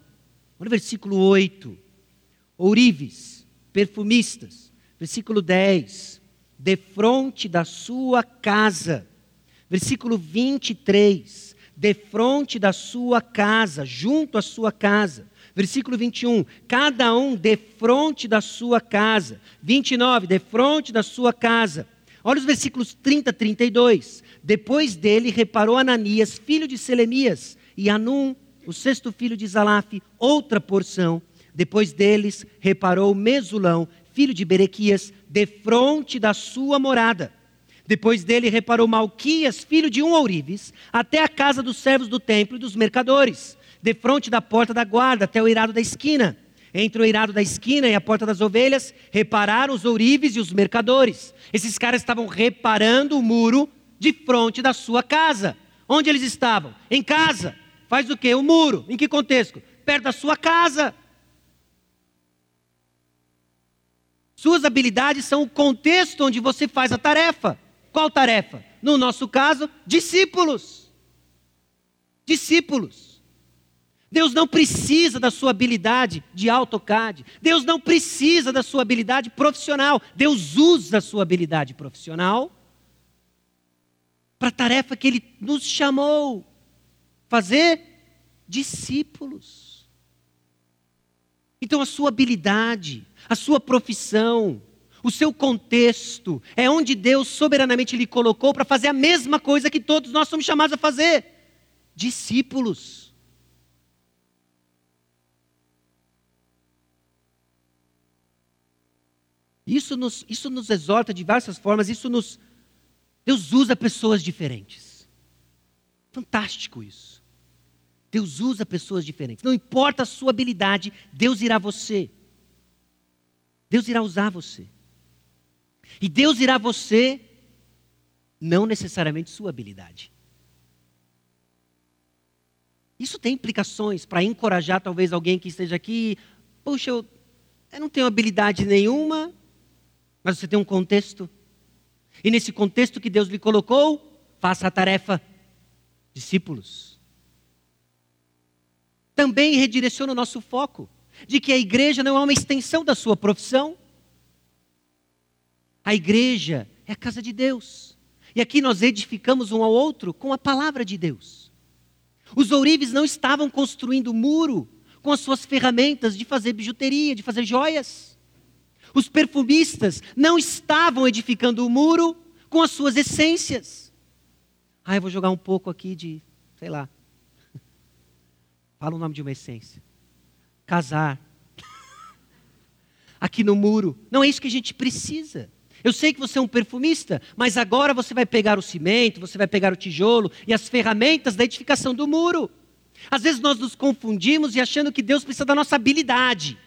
Olha o versículo 8. Ourives, perfumistas. Versículo 10 defronte da sua casa. Versículo 23. Defronte da sua casa, junto à sua casa. Versículo 21. Cada um defronte da sua casa. 29. Defronte da sua casa. Olha os versículos 30 e 32. Depois dele reparou Ananias, filho de Selemias, e Anum, o sexto filho de Zalaf, outra porção. Depois deles reparou Mesulão, filho de Berequias, defronte da sua morada. Depois dele reparou Malquias, filho de um ourives, até a casa dos servos do templo e dos mercadores, defronte da porta da guarda, até o eirado da esquina. Entre o eirado da esquina e a porta das ovelhas, repararam os ourives e os mercadores. Esses caras estavam reparando o muro de frente da sua casa. Onde eles estavam? Em casa. Faz o quê? O muro. Em que contexto? Perto da sua casa. Suas habilidades são o contexto onde você faz a tarefa. Qual tarefa? No nosso caso, discípulos. Discípulos. Deus não precisa da sua habilidade de AutoCAD. Deus não precisa da sua habilidade profissional. Deus usa a sua habilidade profissional para a tarefa que Ele nos chamou fazer discípulos. Então, a sua habilidade, a sua profissão, o seu contexto, é onde Deus soberanamente lhe colocou para fazer a mesma coisa que todos nós somos chamados a fazer: discípulos. Isso nos, isso nos exorta de diversas formas, isso nos. Deus usa pessoas diferentes. Fantástico isso. Deus usa pessoas diferentes. Não importa a sua habilidade, Deus irá você. Deus irá usar você. E Deus irá você, não necessariamente sua habilidade. Isso tem implicações para encorajar talvez alguém que esteja aqui. Puxa, eu, eu não tenho habilidade nenhuma, mas você tem um contexto. E nesse contexto que Deus lhe colocou, faça a tarefa. Discípulos. Também redireciona o nosso foco de que a igreja não é uma extensão da sua profissão. A igreja é a casa de Deus. E aqui nós edificamos um ao outro com a palavra de Deus. Os ourives não estavam construindo muro com as suas ferramentas de fazer bijuteria, de fazer joias. Os perfumistas não estavam edificando o muro com as suas essências. Ah, eu vou jogar um pouco aqui de, sei lá. (laughs) Fala o nome de uma essência casar. (laughs) Aqui no muro. Não é isso que a gente precisa. Eu sei que você é um perfumista, mas agora você vai pegar o cimento, você vai pegar o tijolo e as ferramentas da edificação do muro. Às vezes nós nos confundimos e achando que Deus precisa da nossa habilidade.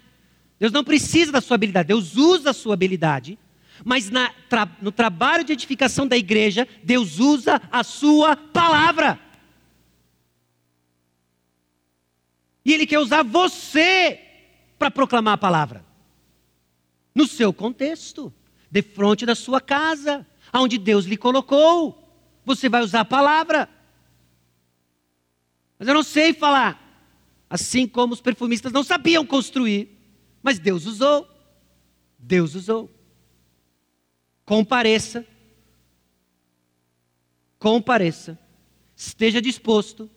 Deus não precisa da sua habilidade, Deus usa a sua habilidade, mas na, tra, no trabalho de edificação da igreja, Deus usa a sua palavra. E Ele quer usar você para proclamar a palavra. No seu contexto, de frente da sua casa, aonde Deus lhe colocou. Você vai usar a palavra. Mas eu não sei falar. Assim como os perfumistas não sabiam construir, mas Deus usou. Deus usou. Compareça. Compareça. Esteja disposto.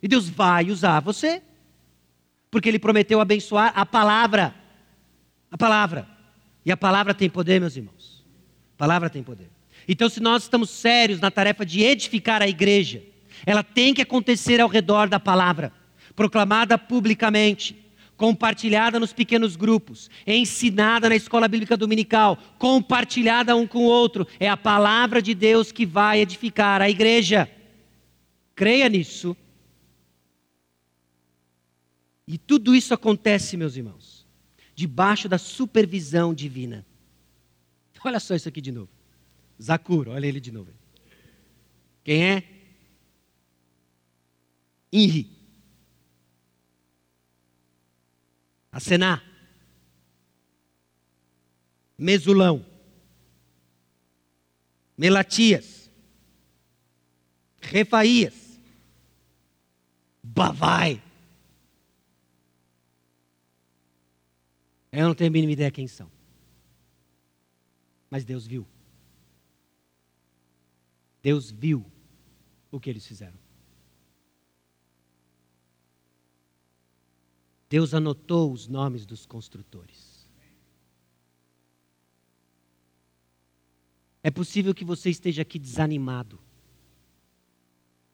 E Deus vai usar você. Porque Ele prometeu abençoar a palavra. A palavra. E a palavra tem poder, meus irmãos. A palavra tem poder. Então, se nós estamos sérios na tarefa de edificar a igreja, ela tem que acontecer ao redor da palavra, proclamada publicamente, compartilhada nos pequenos grupos, ensinada na escola bíblica dominical, compartilhada um com o outro. É a palavra de Deus que vai edificar a igreja. Creia nisso e tudo isso acontece, meus irmãos, debaixo da supervisão divina. (laughs) Olha só isso aqui de novo. Zacur, olha ele de novo. Quem é? Inri. Acená. Mesulão. Melatias. Refaías. Bavai. Eu não tenho a mínima ideia quem são. Mas Deus viu. Deus viu o que eles fizeram. Deus anotou os nomes dos construtores. É possível que você esteja aqui desanimado,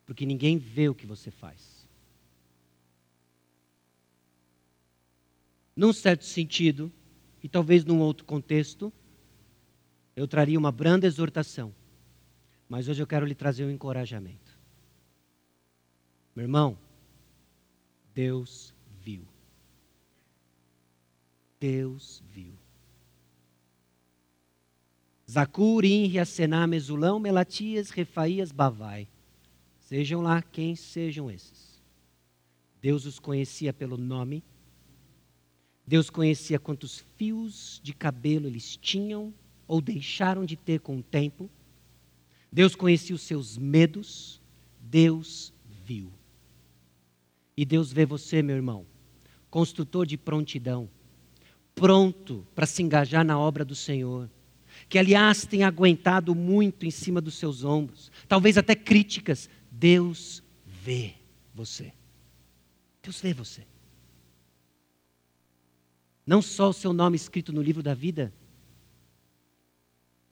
porque ninguém vê o que você faz. Num certo sentido, e talvez num outro contexto, eu traria uma branda exortação. Mas hoje eu quero lhe trazer um encorajamento. Meu irmão, Deus viu. Deus viu. Zacur, Inri, Asená, Mesulão, Melatias, Refaías, Bavai. Sejam lá quem sejam esses. Deus os conhecia pelo nome Deus conhecia quantos fios de cabelo eles tinham ou deixaram de ter com o tempo. Deus conhecia os seus medos. Deus viu. E Deus vê você, meu irmão, construtor de prontidão, pronto para se engajar na obra do Senhor, que aliás tem aguentado muito em cima dos seus ombros, talvez até críticas. Deus vê você. Deus vê você. Não só o seu nome escrito no livro da vida,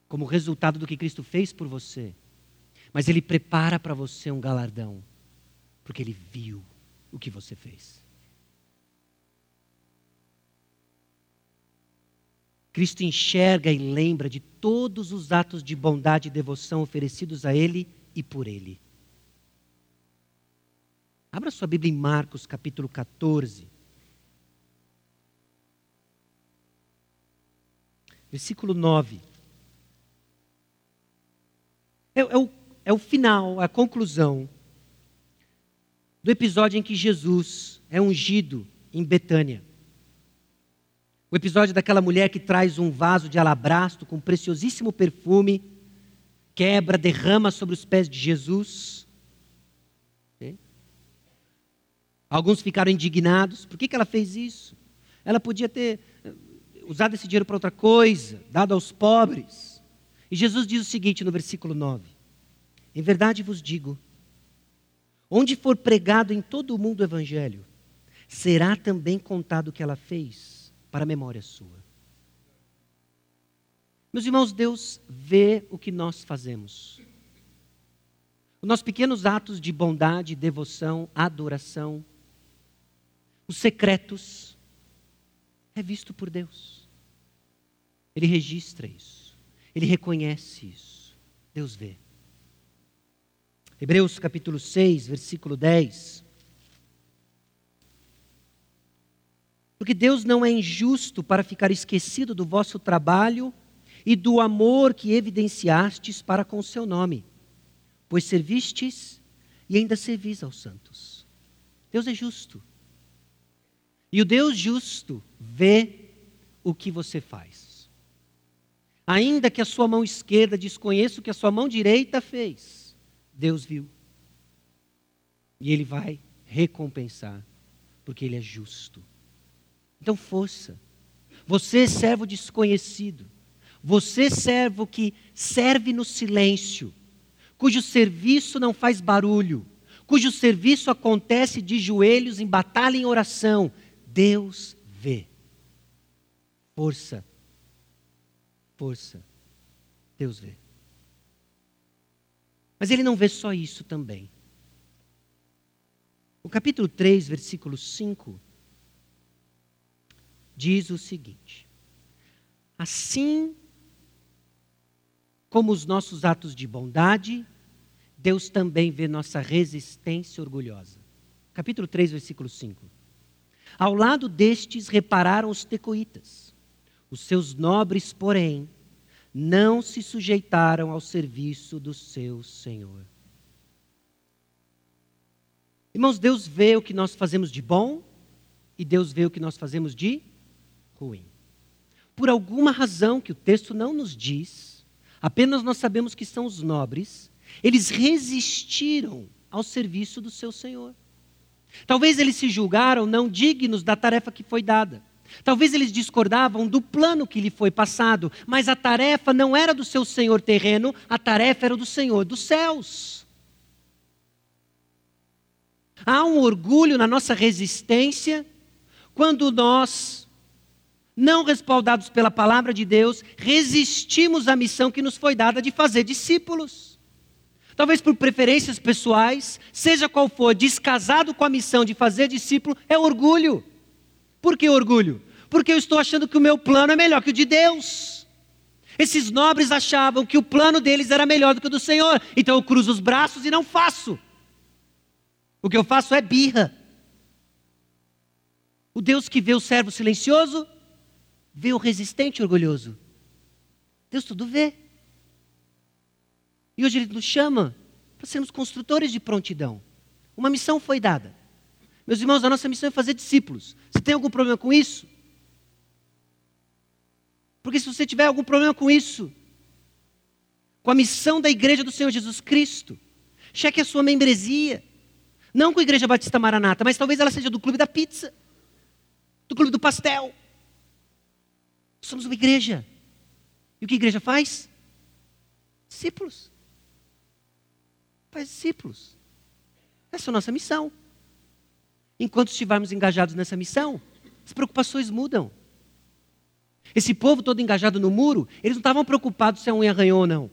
como resultado do que Cristo fez por você, mas Ele prepara para você um galardão, porque Ele viu o que você fez. Cristo enxerga e lembra de todos os atos de bondade e devoção oferecidos a Ele e por Ele. Abra sua Bíblia em Marcos capítulo 14. Versículo 9. É, é, o, é o final, a conclusão do episódio em que Jesus é ungido em Betânia. O episódio daquela mulher que traz um vaso de alabastro com preciosíssimo perfume, quebra, derrama sobre os pés de Jesus. Alguns ficaram indignados. Por que, que ela fez isso? Ela podia ter usado esse dinheiro para outra coisa, dado aos pobres. E Jesus diz o seguinte no versículo 9: Em verdade vos digo, onde for pregado em todo o mundo o evangelho, será também contado o que ela fez para a memória sua. Meus irmãos, Deus vê o que nós fazemos. Os nossos pequenos atos de bondade, devoção, adoração, os secretos, é visto por Deus. Ele registra isso. Ele reconhece isso. Deus vê. Hebreus capítulo 6, versículo 10. Porque Deus não é injusto para ficar esquecido do vosso trabalho e do amor que evidenciastes para com o seu nome, pois servistes e ainda servis aos santos. Deus é justo. E o Deus justo vê o que você faz. Ainda que a sua mão esquerda desconheça o que a sua mão direita fez, Deus viu. E Ele vai recompensar, porque Ele é justo. Então, força. Você, servo desconhecido, você, servo que serve no silêncio, cujo serviço não faz barulho, cujo serviço acontece de joelhos em batalha em oração, Deus vê. Força. Força. Deus vê. Mas ele não vê só isso também. O capítulo 3, versículo 5, diz o seguinte: Assim como os nossos atos de bondade, Deus também vê nossa resistência orgulhosa. Capítulo 3, versículo 5. Ao lado destes repararam os tecoitas. Os seus nobres, porém, não se sujeitaram ao serviço do seu Senhor. Irmãos, Deus vê o que nós fazemos de bom e Deus vê o que nós fazemos de ruim. Por alguma razão que o texto não nos diz, apenas nós sabemos que são os nobres, eles resistiram ao serviço do seu Senhor. Talvez eles se julgaram não dignos da tarefa que foi dada. Talvez eles discordavam do plano que lhe foi passado, mas a tarefa não era do seu senhor terreno, a tarefa era do Senhor dos céus. Há um orgulho na nossa resistência quando nós, não respaldados pela palavra de Deus, resistimos à missão que nos foi dada de fazer discípulos talvez por preferências pessoais, seja qual for, descasado com a missão de fazer discípulo, é orgulho. Por que orgulho? Porque eu estou achando que o meu plano é melhor que o de Deus. Esses nobres achavam que o plano deles era melhor do que o do Senhor, então eu cruzo os braços e não faço. O que eu faço é birra. O Deus que vê o servo silencioso, vê o resistente orgulhoso. Deus tudo vê. E hoje Ele nos chama para sermos construtores de prontidão. Uma missão foi dada. Meus irmãos, a nossa missão é fazer discípulos. Você tem algum problema com isso? Porque se você tiver algum problema com isso, com a missão da igreja do Senhor Jesus Cristo, cheque a sua membresia. Não com a Igreja Batista Maranata, mas talvez ela seja do clube da pizza, do clube do pastel. Somos uma igreja. E o que a igreja faz? Discípulos faz discípulos. Essa é a nossa missão. Enquanto estivermos engajados nessa missão, as preocupações mudam. Esse povo todo engajado no muro, eles não estavam preocupados se a unha arranhou ou não.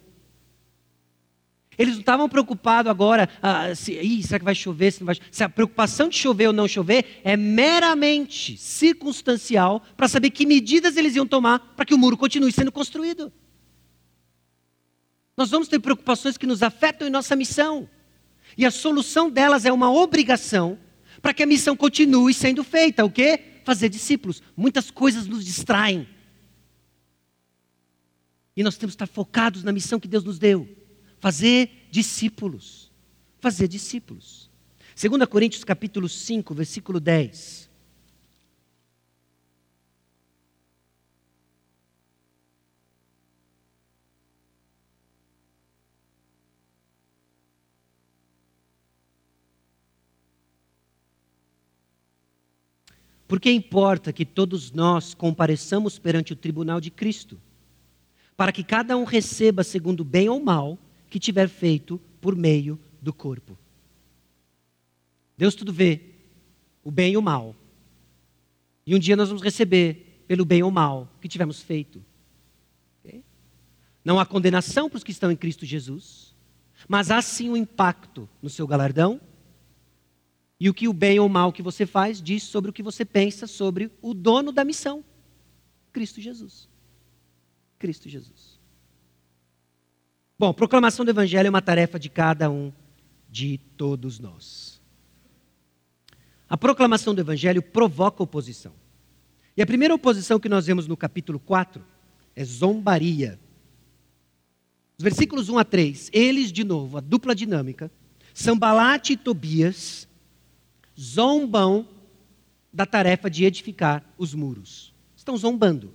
Eles não estavam preocupados agora, ah, se, ih, será que vai chover? Se, vai, se a preocupação de chover ou não chover é meramente circunstancial para saber que medidas eles iam tomar para que o muro continue sendo construído. Nós vamos ter preocupações que nos afetam em nossa missão. E a solução delas é uma obrigação para que a missão continue sendo feita. O quê? Fazer discípulos. Muitas coisas nos distraem. E nós temos que estar focados na missão que Deus nos deu. Fazer discípulos. Fazer discípulos. 2 Coríntios capítulo 5, versículo 10. Porque importa que todos nós compareçamos perante o tribunal de Cristo, para que cada um receba segundo bem ou mal que tiver feito por meio do corpo. Deus tudo vê, o bem e o mal. E um dia nós vamos receber pelo bem ou mal que tivemos feito. Não há condenação para os que estão em Cristo Jesus, mas há sim um impacto no seu galardão e o que o bem ou o mal que você faz diz sobre o que você pensa sobre o dono da missão, Cristo Jesus. Cristo Jesus. Bom, proclamação do Evangelho é uma tarefa de cada um de todos nós. A proclamação do Evangelho provoca oposição. E a primeira oposição que nós vemos no capítulo 4 é zombaria. Os versículos 1 a 3, eles, de novo, a dupla dinâmica, Sambalate e Tobias zombam da tarefa de edificar os muros. Estão zombando.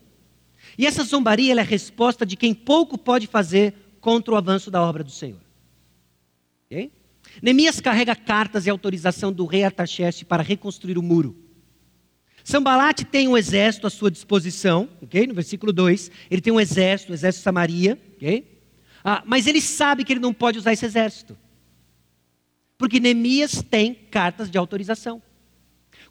E essa zombaria é a resposta de quem pouco pode fazer contra o avanço da obra do Senhor. Okay? Neemias carrega cartas e autorização do rei Artaxerxes para reconstruir o muro. Sambalate tem um exército à sua disposição, okay? no versículo 2, ele tem um exército, o exército de Samaria, okay? ah, mas ele sabe que ele não pode usar esse exército. Porque Neemias tem cartas de autorização.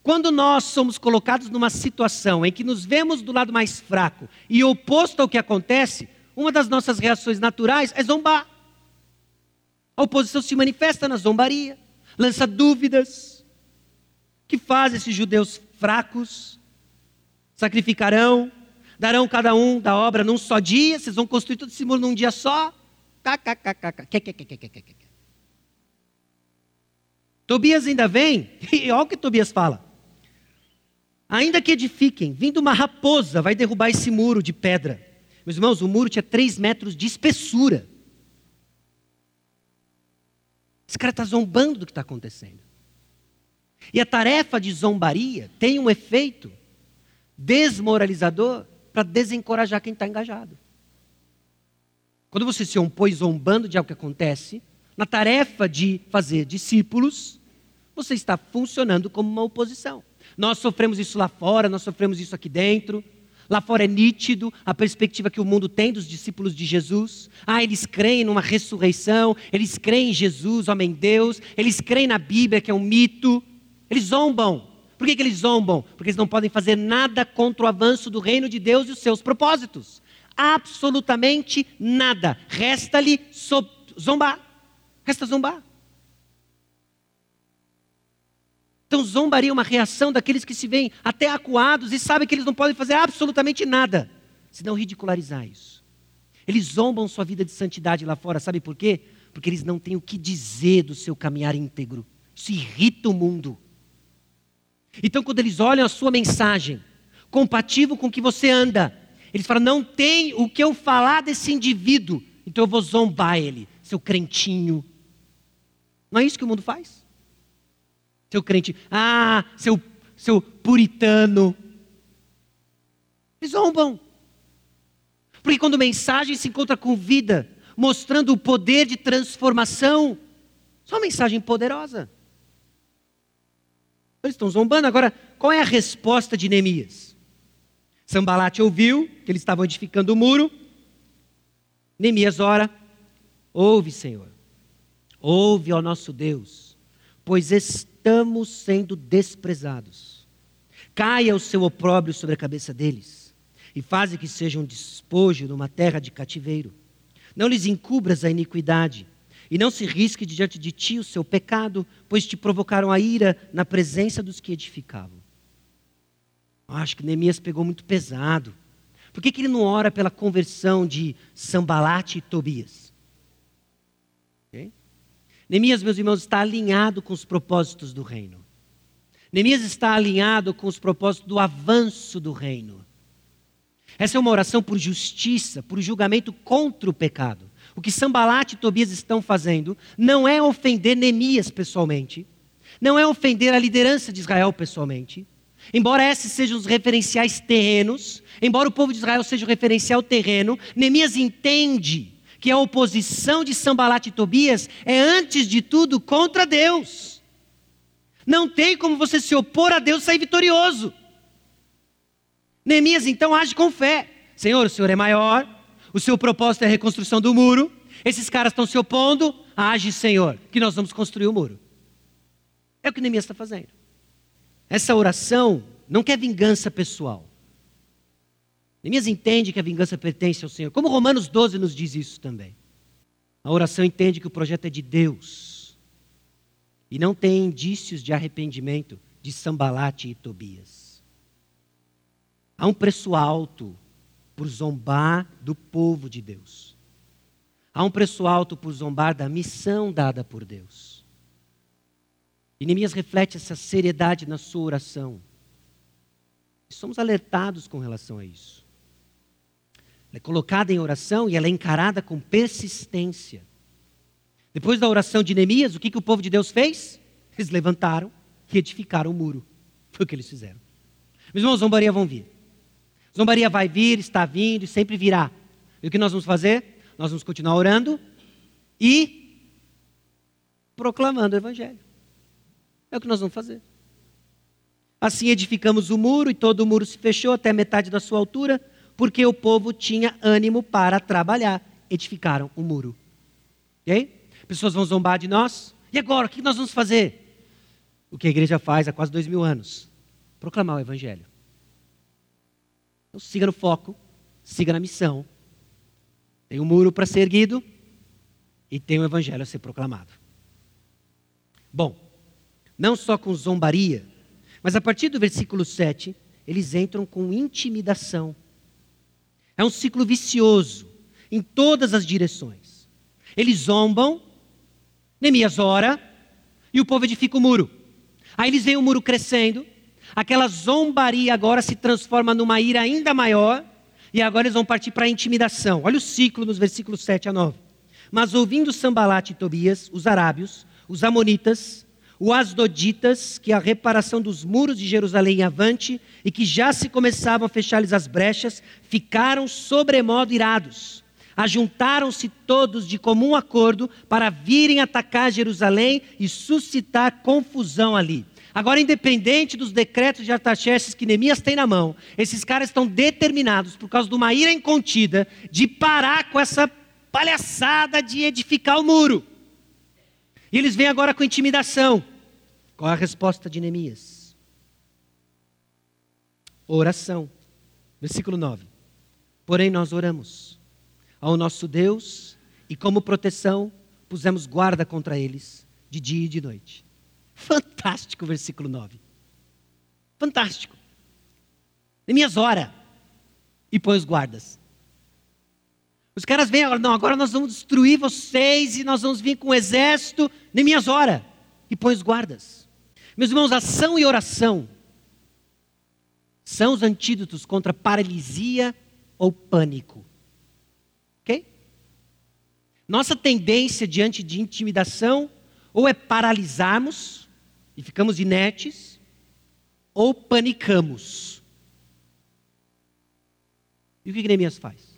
Quando nós somos colocados numa situação em que nos vemos do lado mais fraco e oposto ao que acontece, uma das nossas reações naturais é zombar. A oposição se manifesta na zombaria, lança dúvidas. que faz esses judeus fracos? Sacrificarão, darão cada um da obra num só dia, vocês vão construir todo esse muro num dia só? Tobias ainda vem, (laughs) e olha o que Tobias fala. Ainda que edifiquem, vindo uma raposa, vai derrubar esse muro de pedra. Meus irmãos, o muro tinha três metros de espessura. Esse cara está zombando do que está acontecendo. E a tarefa de zombaria tem um efeito desmoralizador para desencorajar quem está engajado. Quando você se opõe zombando de algo que acontece, na tarefa de fazer discípulos, você está funcionando como uma oposição. Nós sofremos isso lá fora, nós sofremos isso aqui dentro. Lá fora é nítido a perspectiva que o mundo tem dos discípulos de Jesus. Ah, eles creem numa ressurreição, eles creem em Jesus, homem Deus, eles creem na Bíblia, que é um mito. Eles zombam. Por que, que eles zombam? Porque eles não podem fazer nada contra o avanço do reino de Deus e os seus propósitos. Absolutamente nada. Resta-lhe zombar. Resta zombar. Então, zombaria é uma reação daqueles que se veem até acuados e sabem que eles não podem fazer absolutamente nada, senão ridicularizar isso. Eles zombam sua vida de santidade lá fora, sabe por quê? Porque eles não têm o que dizer do seu caminhar íntegro. Isso irrita o mundo. Então, quando eles olham a sua mensagem, compatível com o que você anda, eles falam: não tem o que eu falar desse indivíduo, então eu vou zombar ele, seu crentinho. Não é isso que o mundo faz? seu crente, ah, seu, seu puritano. Eles zombam. Porque quando mensagem se encontra com vida, mostrando o poder de transformação, uma mensagem poderosa. Eles estão zombando. Agora, qual é a resposta de Neemias? Sambalate ouviu que eles estavam edificando o muro. Neemias ora: Ouve, Senhor, ouve ao nosso Deus, pois estamos sendo desprezados. Caia o seu opróbrio sobre a cabeça deles, e faze que sejam despojo numa terra de cativeiro. Não lhes encubras a iniquidade, e não se risque diante de ti o seu pecado, pois te provocaram a ira na presença dos que edificavam. Acho que Neemias pegou muito pesado. Por que, que ele não ora pela conversão de Sambalate e Tobias? Neemias, meus irmãos, está alinhado com os propósitos do reino. Neemias está alinhado com os propósitos do avanço do reino. Essa é uma oração por justiça, por julgamento contra o pecado. O que Sambalat e Tobias estão fazendo não é ofender Neemias pessoalmente, não é ofender a liderança de Israel pessoalmente. Embora esses sejam os referenciais terrenos, embora o povo de Israel seja o referencial terreno, Neemias entende que a oposição de Sambalat e Tobias é, antes de tudo, contra Deus. Não tem como você se opor a Deus e sair vitorioso. Neemias então age com fé. Senhor, o Senhor é maior, o seu propósito é a reconstrução do muro, esses caras estão se opondo, age, Senhor, que nós vamos construir o muro. É o que Neemias está fazendo. Essa oração não quer vingança pessoal. Neemias entende que a vingança pertence ao Senhor, como Romanos 12 nos diz isso também. A oração entende que o projeto é de Deus e não tem indícios de arrependimento de Sambalate e Tobias. Há um preço alto por zombar do povo de Deus. Há um preço alto por zombar da missão dada por Deus. E Neemias reflete essa seriedade na sua oração. E somos alertados com relação a isso. Ela é colocada em oração e ela é encarada com persistência. Depois da oração de Neemias, o que, que o povo de Deus fez? Eles levantaram e edificaram o muro. Foi o que eles fizeram. Meus irmãos, zombaria vão vir. Zombaria vai vir, está vindo e sempre virá. E o que nós vamos fazer? Nós vamos continuar orando e proclamando o Evangelho. É o que nós vamos fazer. Assim edificamos o muro e todo o muro se fechou até metade da sua altura, porque o povo tinha ânimo para trabalhar. Edificaram o muro. Ok? Pessoas vão zombar de nós. E agora, o que nós vamos fazer? O que a igreja faz há quase dois mil anos: proclamar o Evangelho. Então, siga no foco, siga na missão. Tem um muro para ser erguido e tem o Evangelho a ser proclamado. Bom, não só com zombaria, mas a partir do versículo 7, eles entram com intimidação. É um ciclo vicioso em todas as direções. Eles zombam, Neemias ora e o povo edifica o muro. Aí eles veem o muro crescendo, aquela zombaria agora se transforma numa ira ainda maior, e agora eles vão partir para a intimidação. Olha o ciclo nos versículos 7 a 9. Mas ouvindo Sambalat e Tobias, os arábios, os amonitas, os asdoditas, que a reparação dos muros de Jerusalém em avante e que já se começavam a fechar-lhes as brechas, ficaram sobremodo irados. Ajuntaram-se todos de comum acordo para virem atacar Jerusalém e suscitar confusão ali. Agora, independente dos decretos de Artaxerxes que Neemias tem na mão, esses caras estão determinados, por causa de uma ira incontida, de parar com essa palhaçada de edificar o muro. E eles vêm agora com intimidação. Qual é a resposta de Neemias? Oração. Versículo 9. Porém, nós oramos ao nosso Deus e, como proteção, pusemos guarda contra eles, de dia e de noite. Fantástico, versículo 9. Fantástico. Neemias ora e põe os guardas. Os caras vêm agora, não, agora nós vamos destruir vocês e nós vamos vir com o um exército. Neemias ora e põe os guardas. Meus irmãos, ação e oração são os antídotos contra paralisia ou pânico. Ok? Nossa tendência diante de intimidação ou é paralisarmos e ficamos inertes, ou panicamos. E o que Neemias faz?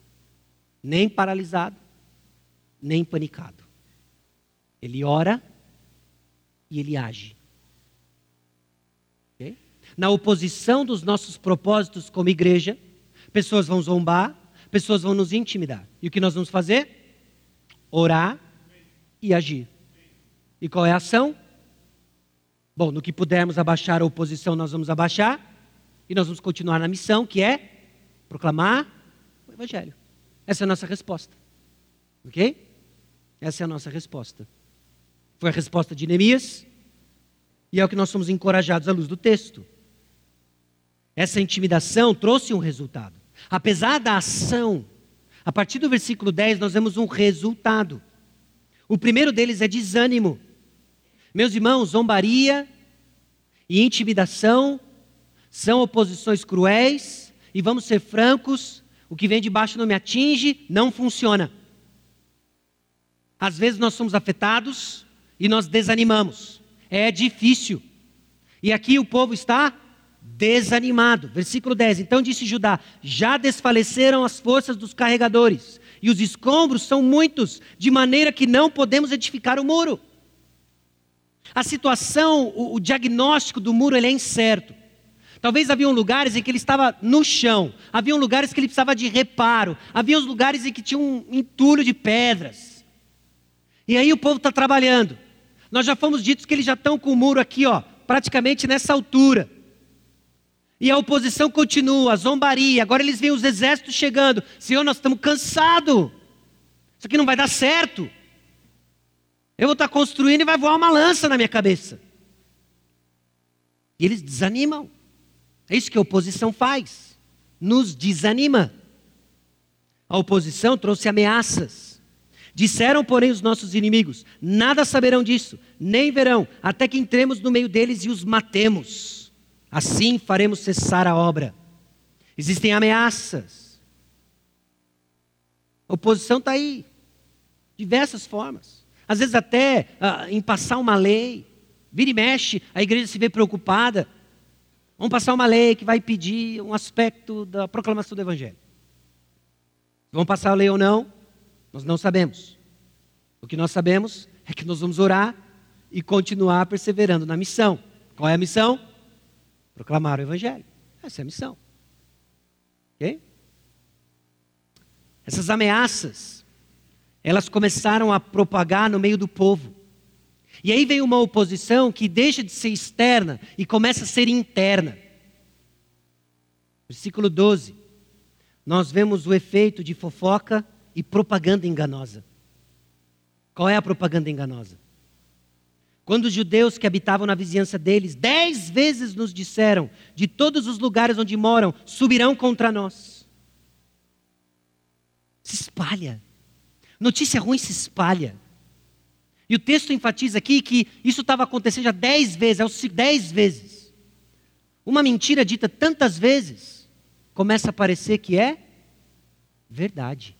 Nem paralisado, nem panicado. Ele ora e ele age na oposição dos nossos propósitos como igreja, pessoas vão zombar, pessoas vão nos intimidar. E o que nós vamos fazer? Orar e agir. E qual é a ação? Bom, no que pudermos abaixar a oposição, nós vamos abaixar. E nós vamos continuar na missão, que é proclamar o Evangelho. Essa é a nossa resposta. Ok? Essa é a nossa resposta. Foi a resposta de Neemias. E é o que nós somos encorajados à luz do texto. Essa intimidação trouxe um resultado. Apesar da ação, a partir do versículo 10 nós vemos um resultado. O primeiro deles é desânimo. Meus irmãos, zombaria e intimidação são oposições cruéis, e vamos ser francos: o que vem de baixo não me atinge, não funciona. Às vezes nós somos afetados e nós desanimamos. É difícil. E aqui o povo está desanimado. Versículo 10. Então disse Judá: Já desfaleceram as forças dos carregadores, e os escombros são muitos, de maneira que não podemos edificar o muro. A situação, o, o diagnóstico do muro é incerto. Talvez haviam lugares em que ele estava no chão, haviam lugares que ele precisava de reparo, havia lugares em que tinha um entulho de pedras. E aí o povo está trabalhando. Nós já fomos ditos que eles já estão com o muro aqui, ó, praticamente nessa altura. E a oposição continua, a zombaria. Agora eles veem os exércitos chegando. Senhor, nós estamos cansados. Isso aqui não vai dar certo. Eu vou estar construindo e vai voar uma lança na minha cabeça. E eles desanimam. É isso que a oposição faz. Nos desanima. A oposição trouxe ameaças. Disseram, porém, os nossos inimigos: Nada saberão disso, nem verão, até que entremos no meio deles e os matemos. Assim faremos cessar a obra. Existem ameaças. A oposição está aí, diversas formas. Às vezes, até ah, em passar uma lei. Vira e mexe, a igreja se vê preocupada. Vamos passar uma lei que vai pedir um aspecto da proclamação do Evangelho. Vamos passar a lei ou não, nós não sabemos. O que nós sabemos é que nós vamos orar e continuar perseverando na missão. Qual é a missão? Proclamar o Evangelho. Essa é a missão. Ok? Essas ameaças, elas começaram a propagar no meio do povo. E aí vem uma oposição que deixa de ser externa e começa a ser interna. Versículo 12. Nós vemos o efeito de fofoca e propaganda enganosa. Qual é a propaganda enganosa? Quando os judeus que habitavam na vizinhança deles, dez vezes nos disseram: de todos os lugares onde moram, subirão contra nós. Se espalha. Notícia ruim se espalha. E o texto enfatiza aqui que isso estava acontecendo já dez vezes, é o dez vezes. Uma mentira dita tantas vezes começa a parecer que é verdade.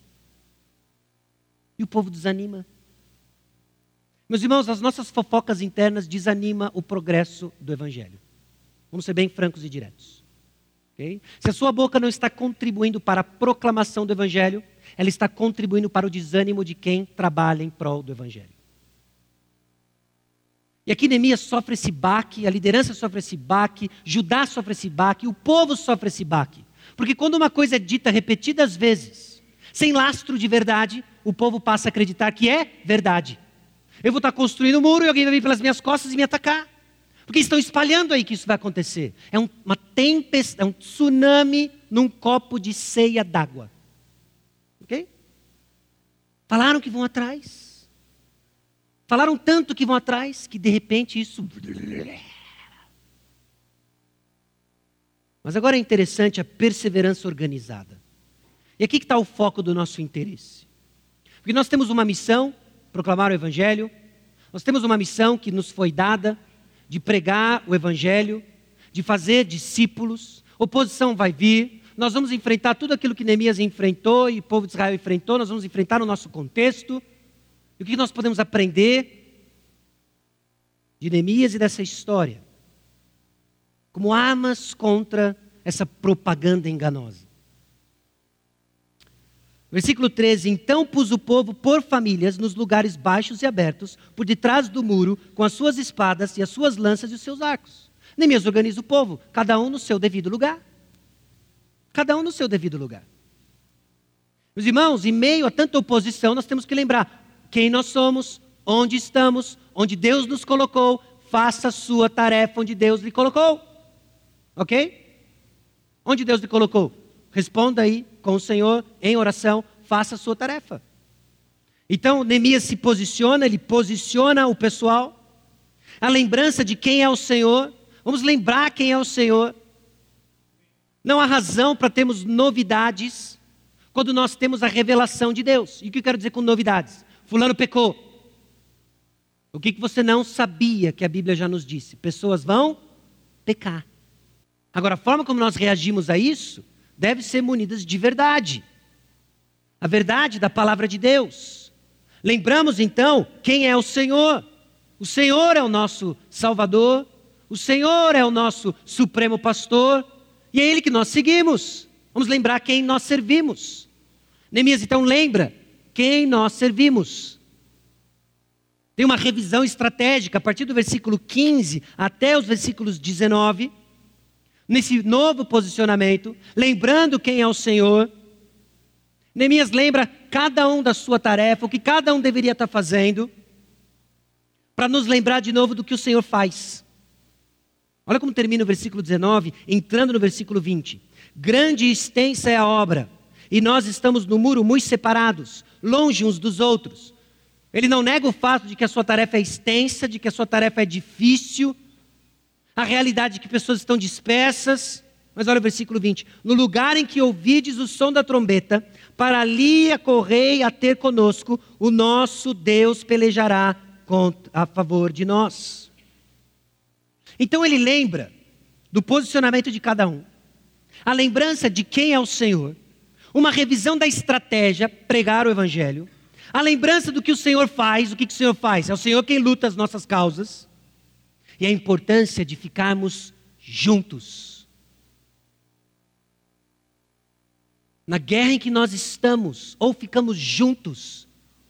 E o povo desanima. Meus irmãos, as nossas fofocas internas desanimam o progresso do Evangelho. Vamos ser bem francos e diretos. Okay? Se a sua boca não está contribuindo para a proclamação do Evangelho, ela está contribuindo para o desânimo de quem trabalha em prol do Evangelho. E aqui Neemias sofre esse baque, a liderança sofre esse baque, Judá sofre esse baque, o povo sofre esse baque. Porque quando uma coisa é dita repetidas vezes, sem lastro de verdade, o povo passa a acreditar que é verdade. Eu vou estar construindo um muro e alguém vai vir pelas minhas costas e me atacar. Porque estão espalhando aí que isso vai acontecer. É uma tempestade, é um tsunami num copo de ceia d'água. Ok? Falaram que vão atrás. Falaram tanto que vão atrás que de repente isso. Mas agora é interessante a perseverança organizada. E aqui que está o foco do nosso interesse. Porque nós temos uma missão, proclamar o Evangelho, nós temos uma missão que nos foi dada de pregar o Evangelho, de fazer discípulos, oposição vai vir, nós vamos enfrentar tudo aquilo que Neemias enfrentou e o povo de Israel enfrentou, nós vamos enfrentar no nosso contexto. E o que nós podemos aprender de Neemias e dessa história? Como armas contra essa propaganda enganosa. Versículo 13: Então pus o povo por famílias nos lugares baixos e abertos, por detrás do muro, com as suas espadas e as suas lanças e os seus arcos. Neemias organiza o povo, cada um no seu devido lugar. Cada um no seu devido lugar. Meus irmãos, em meio a tanta oposição, nós temos que lembrar quem nós somos, onde estamos, onde Deus nos colocou, faça a sua tarefa onde Deus lhe colocou. Ok? Onde Deus lhe colocou? Responda aí com o Senhor em oração, faça a sua tarefa. Então, Neemias se posiciona, ele posiciona o pessoal. A lembrança de quem é o Senhor. Vamos lembrar quem é o Senhor. Não há razão para termos novidades quando nós temos a revelação de Deus. E o que eu quero dizer com novidades? Fulano pecou. O que, que você não sabia que a Bíblia já nos disse? Pessoas vão pecar. Agora, a forma como nós reagimos a isso devem ser munidas de verdade. A verdade da palavra de Deus. Lembramos então quem é o Senhor. O Senhor é o nosso Salvador, o Senhor é o nosso Supremo Pastor, e é Ele que nós seguimos. Vamos lembrar quem nós servimos. Neemias então lembra quem nós servimos. Tem uma revisão estratégica a partir do versículo 15 até os versículos 19 nesse novo posicionamento, lembrando quem é o Senhor. Neemias lembra cada um da sua tarefa, o que cada um deveria estar fazendo, para nos lembrar de novo do que o Senhor faz. Olha como termina o versículo 19, entrando no versículo 20. Grande e extensa é a obra, e nós estamos no muro muito separados, longe uns dos outros. Ele não nega o fato de que a sua tarefa é extensa, de que a sua tarefa é difícil, a realidade de que pessoas estão dispersas. Mas olha o versículo 20: No lugar em que ouvides o som da trombeta, para ali acorrei a ter conosco, o nosso Deus pelejará a favor de nós. Então ele lembra do posicionamento de cada um, a lembrança de quem é o Senhor, uma revisão da estratégia, pregar o Evangelho, a lembrança do que o Senhor faz, o que, que o Senhor faz? É o Senhor quem luta as nossas causas, e a importância de ficarmos juntos. Na guerra em que nós estamos, ou ficamos juntos,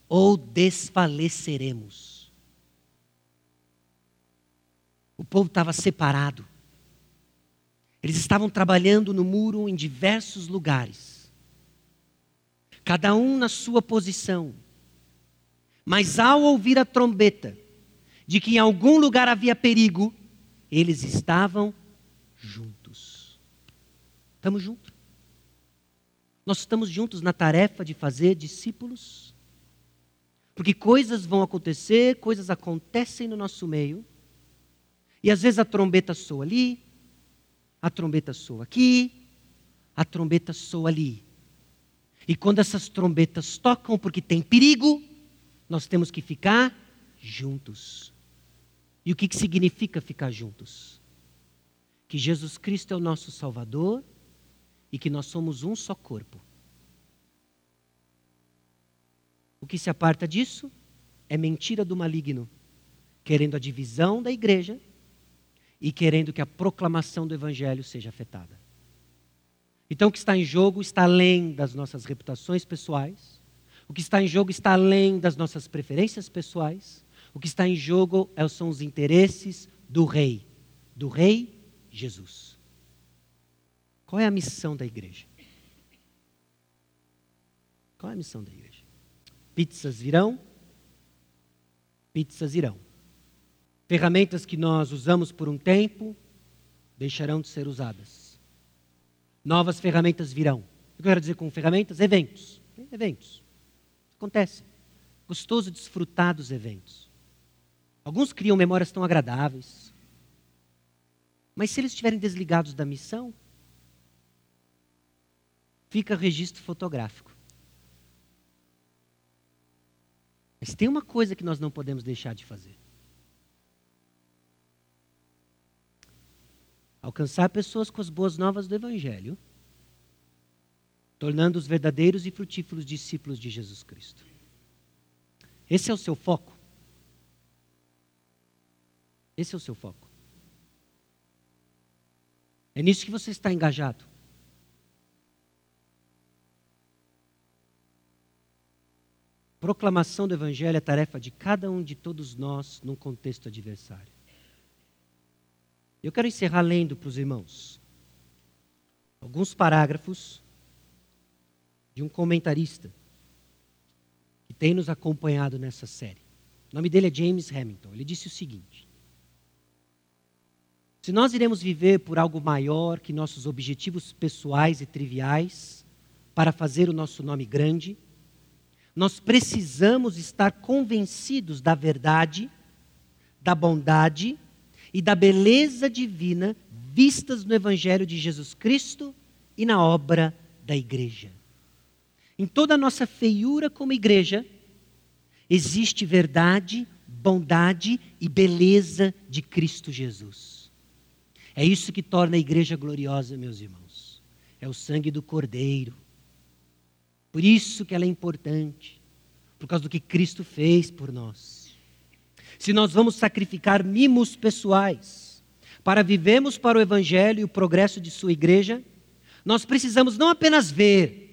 ou desfaleceremos. O povo estava separado. Eles estavam trabalhando no muro em diversos lugares, cada um na sua posição. Mas ao ouvir a trombeta de que em algum lugar havia perigo, eles estavam juntos. Estamos juntos. Nós estamos juntos na tarefa de fazer discípulos. Porque coisas vão acontecer, coisas acontecem no nosso meio. E às vezes a trombeta soa ali, a trombeta soa aqui, a trombeta soa ali. E quando essas trombetas tocam porque tem perigo, nós temos que ficar juntos. E o que, que significa ficar juntos? Que Jesus Cristo é o nosso Salvador e que nós somos um só corpo. O que se aparta disso é mentira do maligno, querendo a divisão da igreja e querendo que a proclamação do Evangelho seja afetada. Então, o que está em jogo está além das nossas reputações pessoais, o que está em jogo está além das nossas preferências pessoais, o que está em jogo é são os interesses do Rei, do Rei Jesus. Qual é a missão da igreja? Qual é a missão da igreja? Pizzas virão, pizzas irão. Ferramentas que nós usamos por um tempo deixarão de ser usadas. Novas ferramentas virão. O que eu quero dizer com ferramentas? Eventos. Eventos. Acontece. Gostoso desfrutar dos eventos. Alguns criam memórias tão agradáveis. Mas se eles estiverem desligados da missão, fica registro fotográfico. Mas tem uma coisa que nós não podemos deixar de fazer. Alcançar pessoas com as boas novas do Evangelho, tornando-os verdadeiros e frutíferos discípulos de Jesus Cristo. Esse é o seu foco. Esse é o seu foco. É nisso que você está engajado. Proclamação do Evangelho é tarefa de cada um de todos nós num contexto adversário. Eu quero encerrar lendo para os irmãos alguns parágrafos de um comentarista que tem nos acompanhado nessa série. O nome dele é James Hamilton. Ele disse o seguinte: Se nós iremos viver por algo maior que nossos objetivos pessoais e triviais, para fazer o nosso nome grande, nós precisamos estar convencidos da verdade, da bondade e da beleza divina vistas no Evangelho de Jesus Cristo e na obra da igreja. Em toda a nossa feiura como igreja, existe verdade, bondade e beleza de Cristo Jesus. É isso que torna a igreja gloriosa, meus irmãos. É o sangue do Cordeiro. Por isso que ela é importante, por causa do que Cristo fez por nós se nós vamos sacrificar mimos pessoais para vivemos para o Evangelho e o progresso de sua igreja, nós precisamos não apenas ver,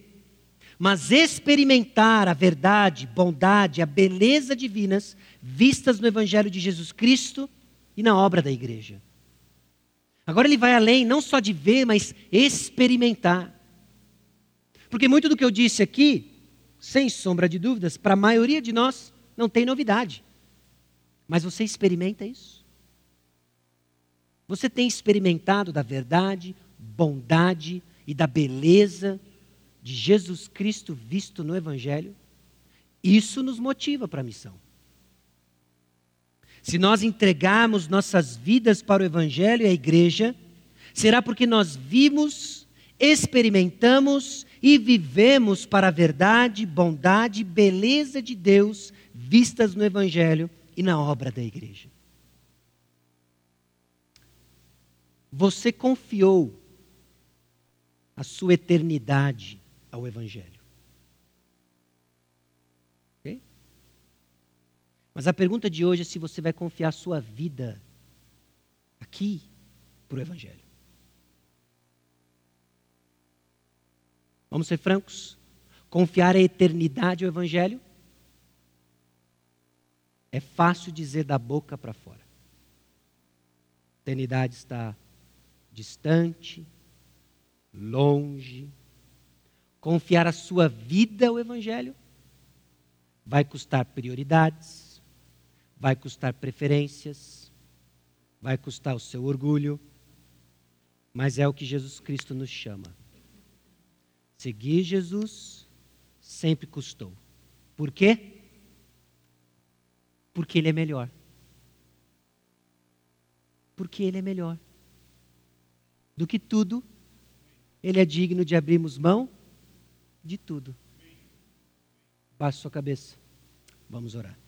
mas experimentar a verdade, bondade, a beleza divinas vistas no Evangelho de Jesus Cristo e na obra da igreja. Agora ele vai além, não só de ver, mas experimentar. Porque muito do que eu disse aqui, sem sombra de dúvidas, para a maioria de nós, não tem novidade. Mas você experimenta isso? Você tem experimentado da verdade, bondade e da beleza de Jesus Cristo visto no Evangelho? Isso nos motiva para a missão. Se nós entregarmos nossas vidas para o Evangelho e a igreja, será porque nós vimos, experimentamos e vivemos para a verdade, bondade e beleza de Deus vistas no Evangelho e na obra da igreja. Você confiou a sua eternidade ao Evangelho. Okay? Mas a pergunta de hoje é se você vai confiar a sua vida aqui para o Evangelho. Vamos ser francos? Confiar a eternidade ao Evangelho é fácil dizer da boca para fora. A eternidade está distante, longe. Confiar a sua vida ao Evangelho vai custar prioridades, vai custar preferências, vai custar o seu orgulho, mas é o que Jesus Cristo nos chama. Seguir Jesus sempre custou. Por quê? Porque Ele é melhor. Porque Ele é melhor. Do que tudo, Ele é digno de abrirmos mão de tudo. Baixe sua cabeça. Vamos orar.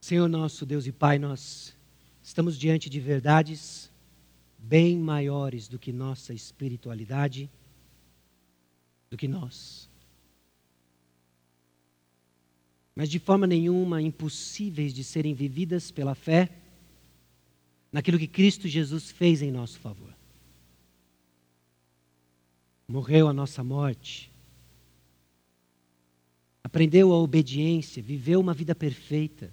Senhor nosso Deus e Pai, nós estamos diante de verdades bem maiores do que nossa espiritualidade do que nós. Mas de forma nenhuma impossíveis de serem vividas pela fé naquilo que Cristo Jesus fez em nosso favor. Morreu a nossa morte, aprendeu a obediência, viveu uma vida perfeita.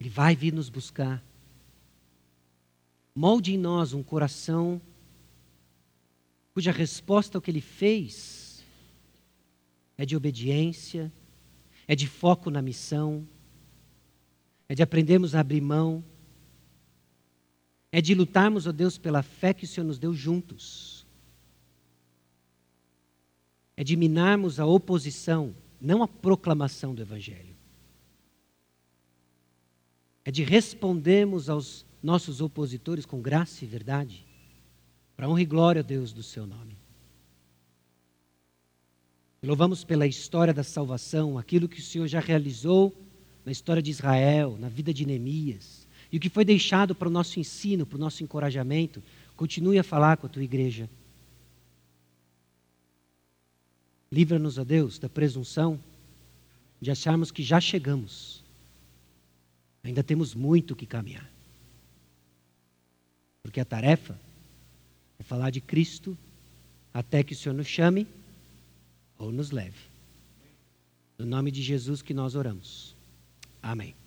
Ele vai vir nos buscar. Molde em nós um coração cuja resposta ao que ele fez é de obediência, é de foco na missão, é de aprendermos a abrir mão, é de lutarmos, ó Deus, pela fé que o Senhor nos deu juntos, é de minarmos a oposição, não a proclamação do Evangelho, é de respondermos aos nossos opositores com graça e verdade para honra e glória, Deus, do seu nome. Louvamos pela história da salvação, aquilo que o Senhor já realizou na história de Israel, na vida de Neemias, e o que foi deixado para o nosso ensino, para o nosso encorajamento. Continue a falar com a tua igreja. Livra-nos, a Deus, da presunção de acharmos que já chegamos. Ainda temos muito que caminhar. Porque a tarefa é falar de Cristo até que o Senhor nos chame ou nos leve. No nome de Jesus que nós oramos. Amém.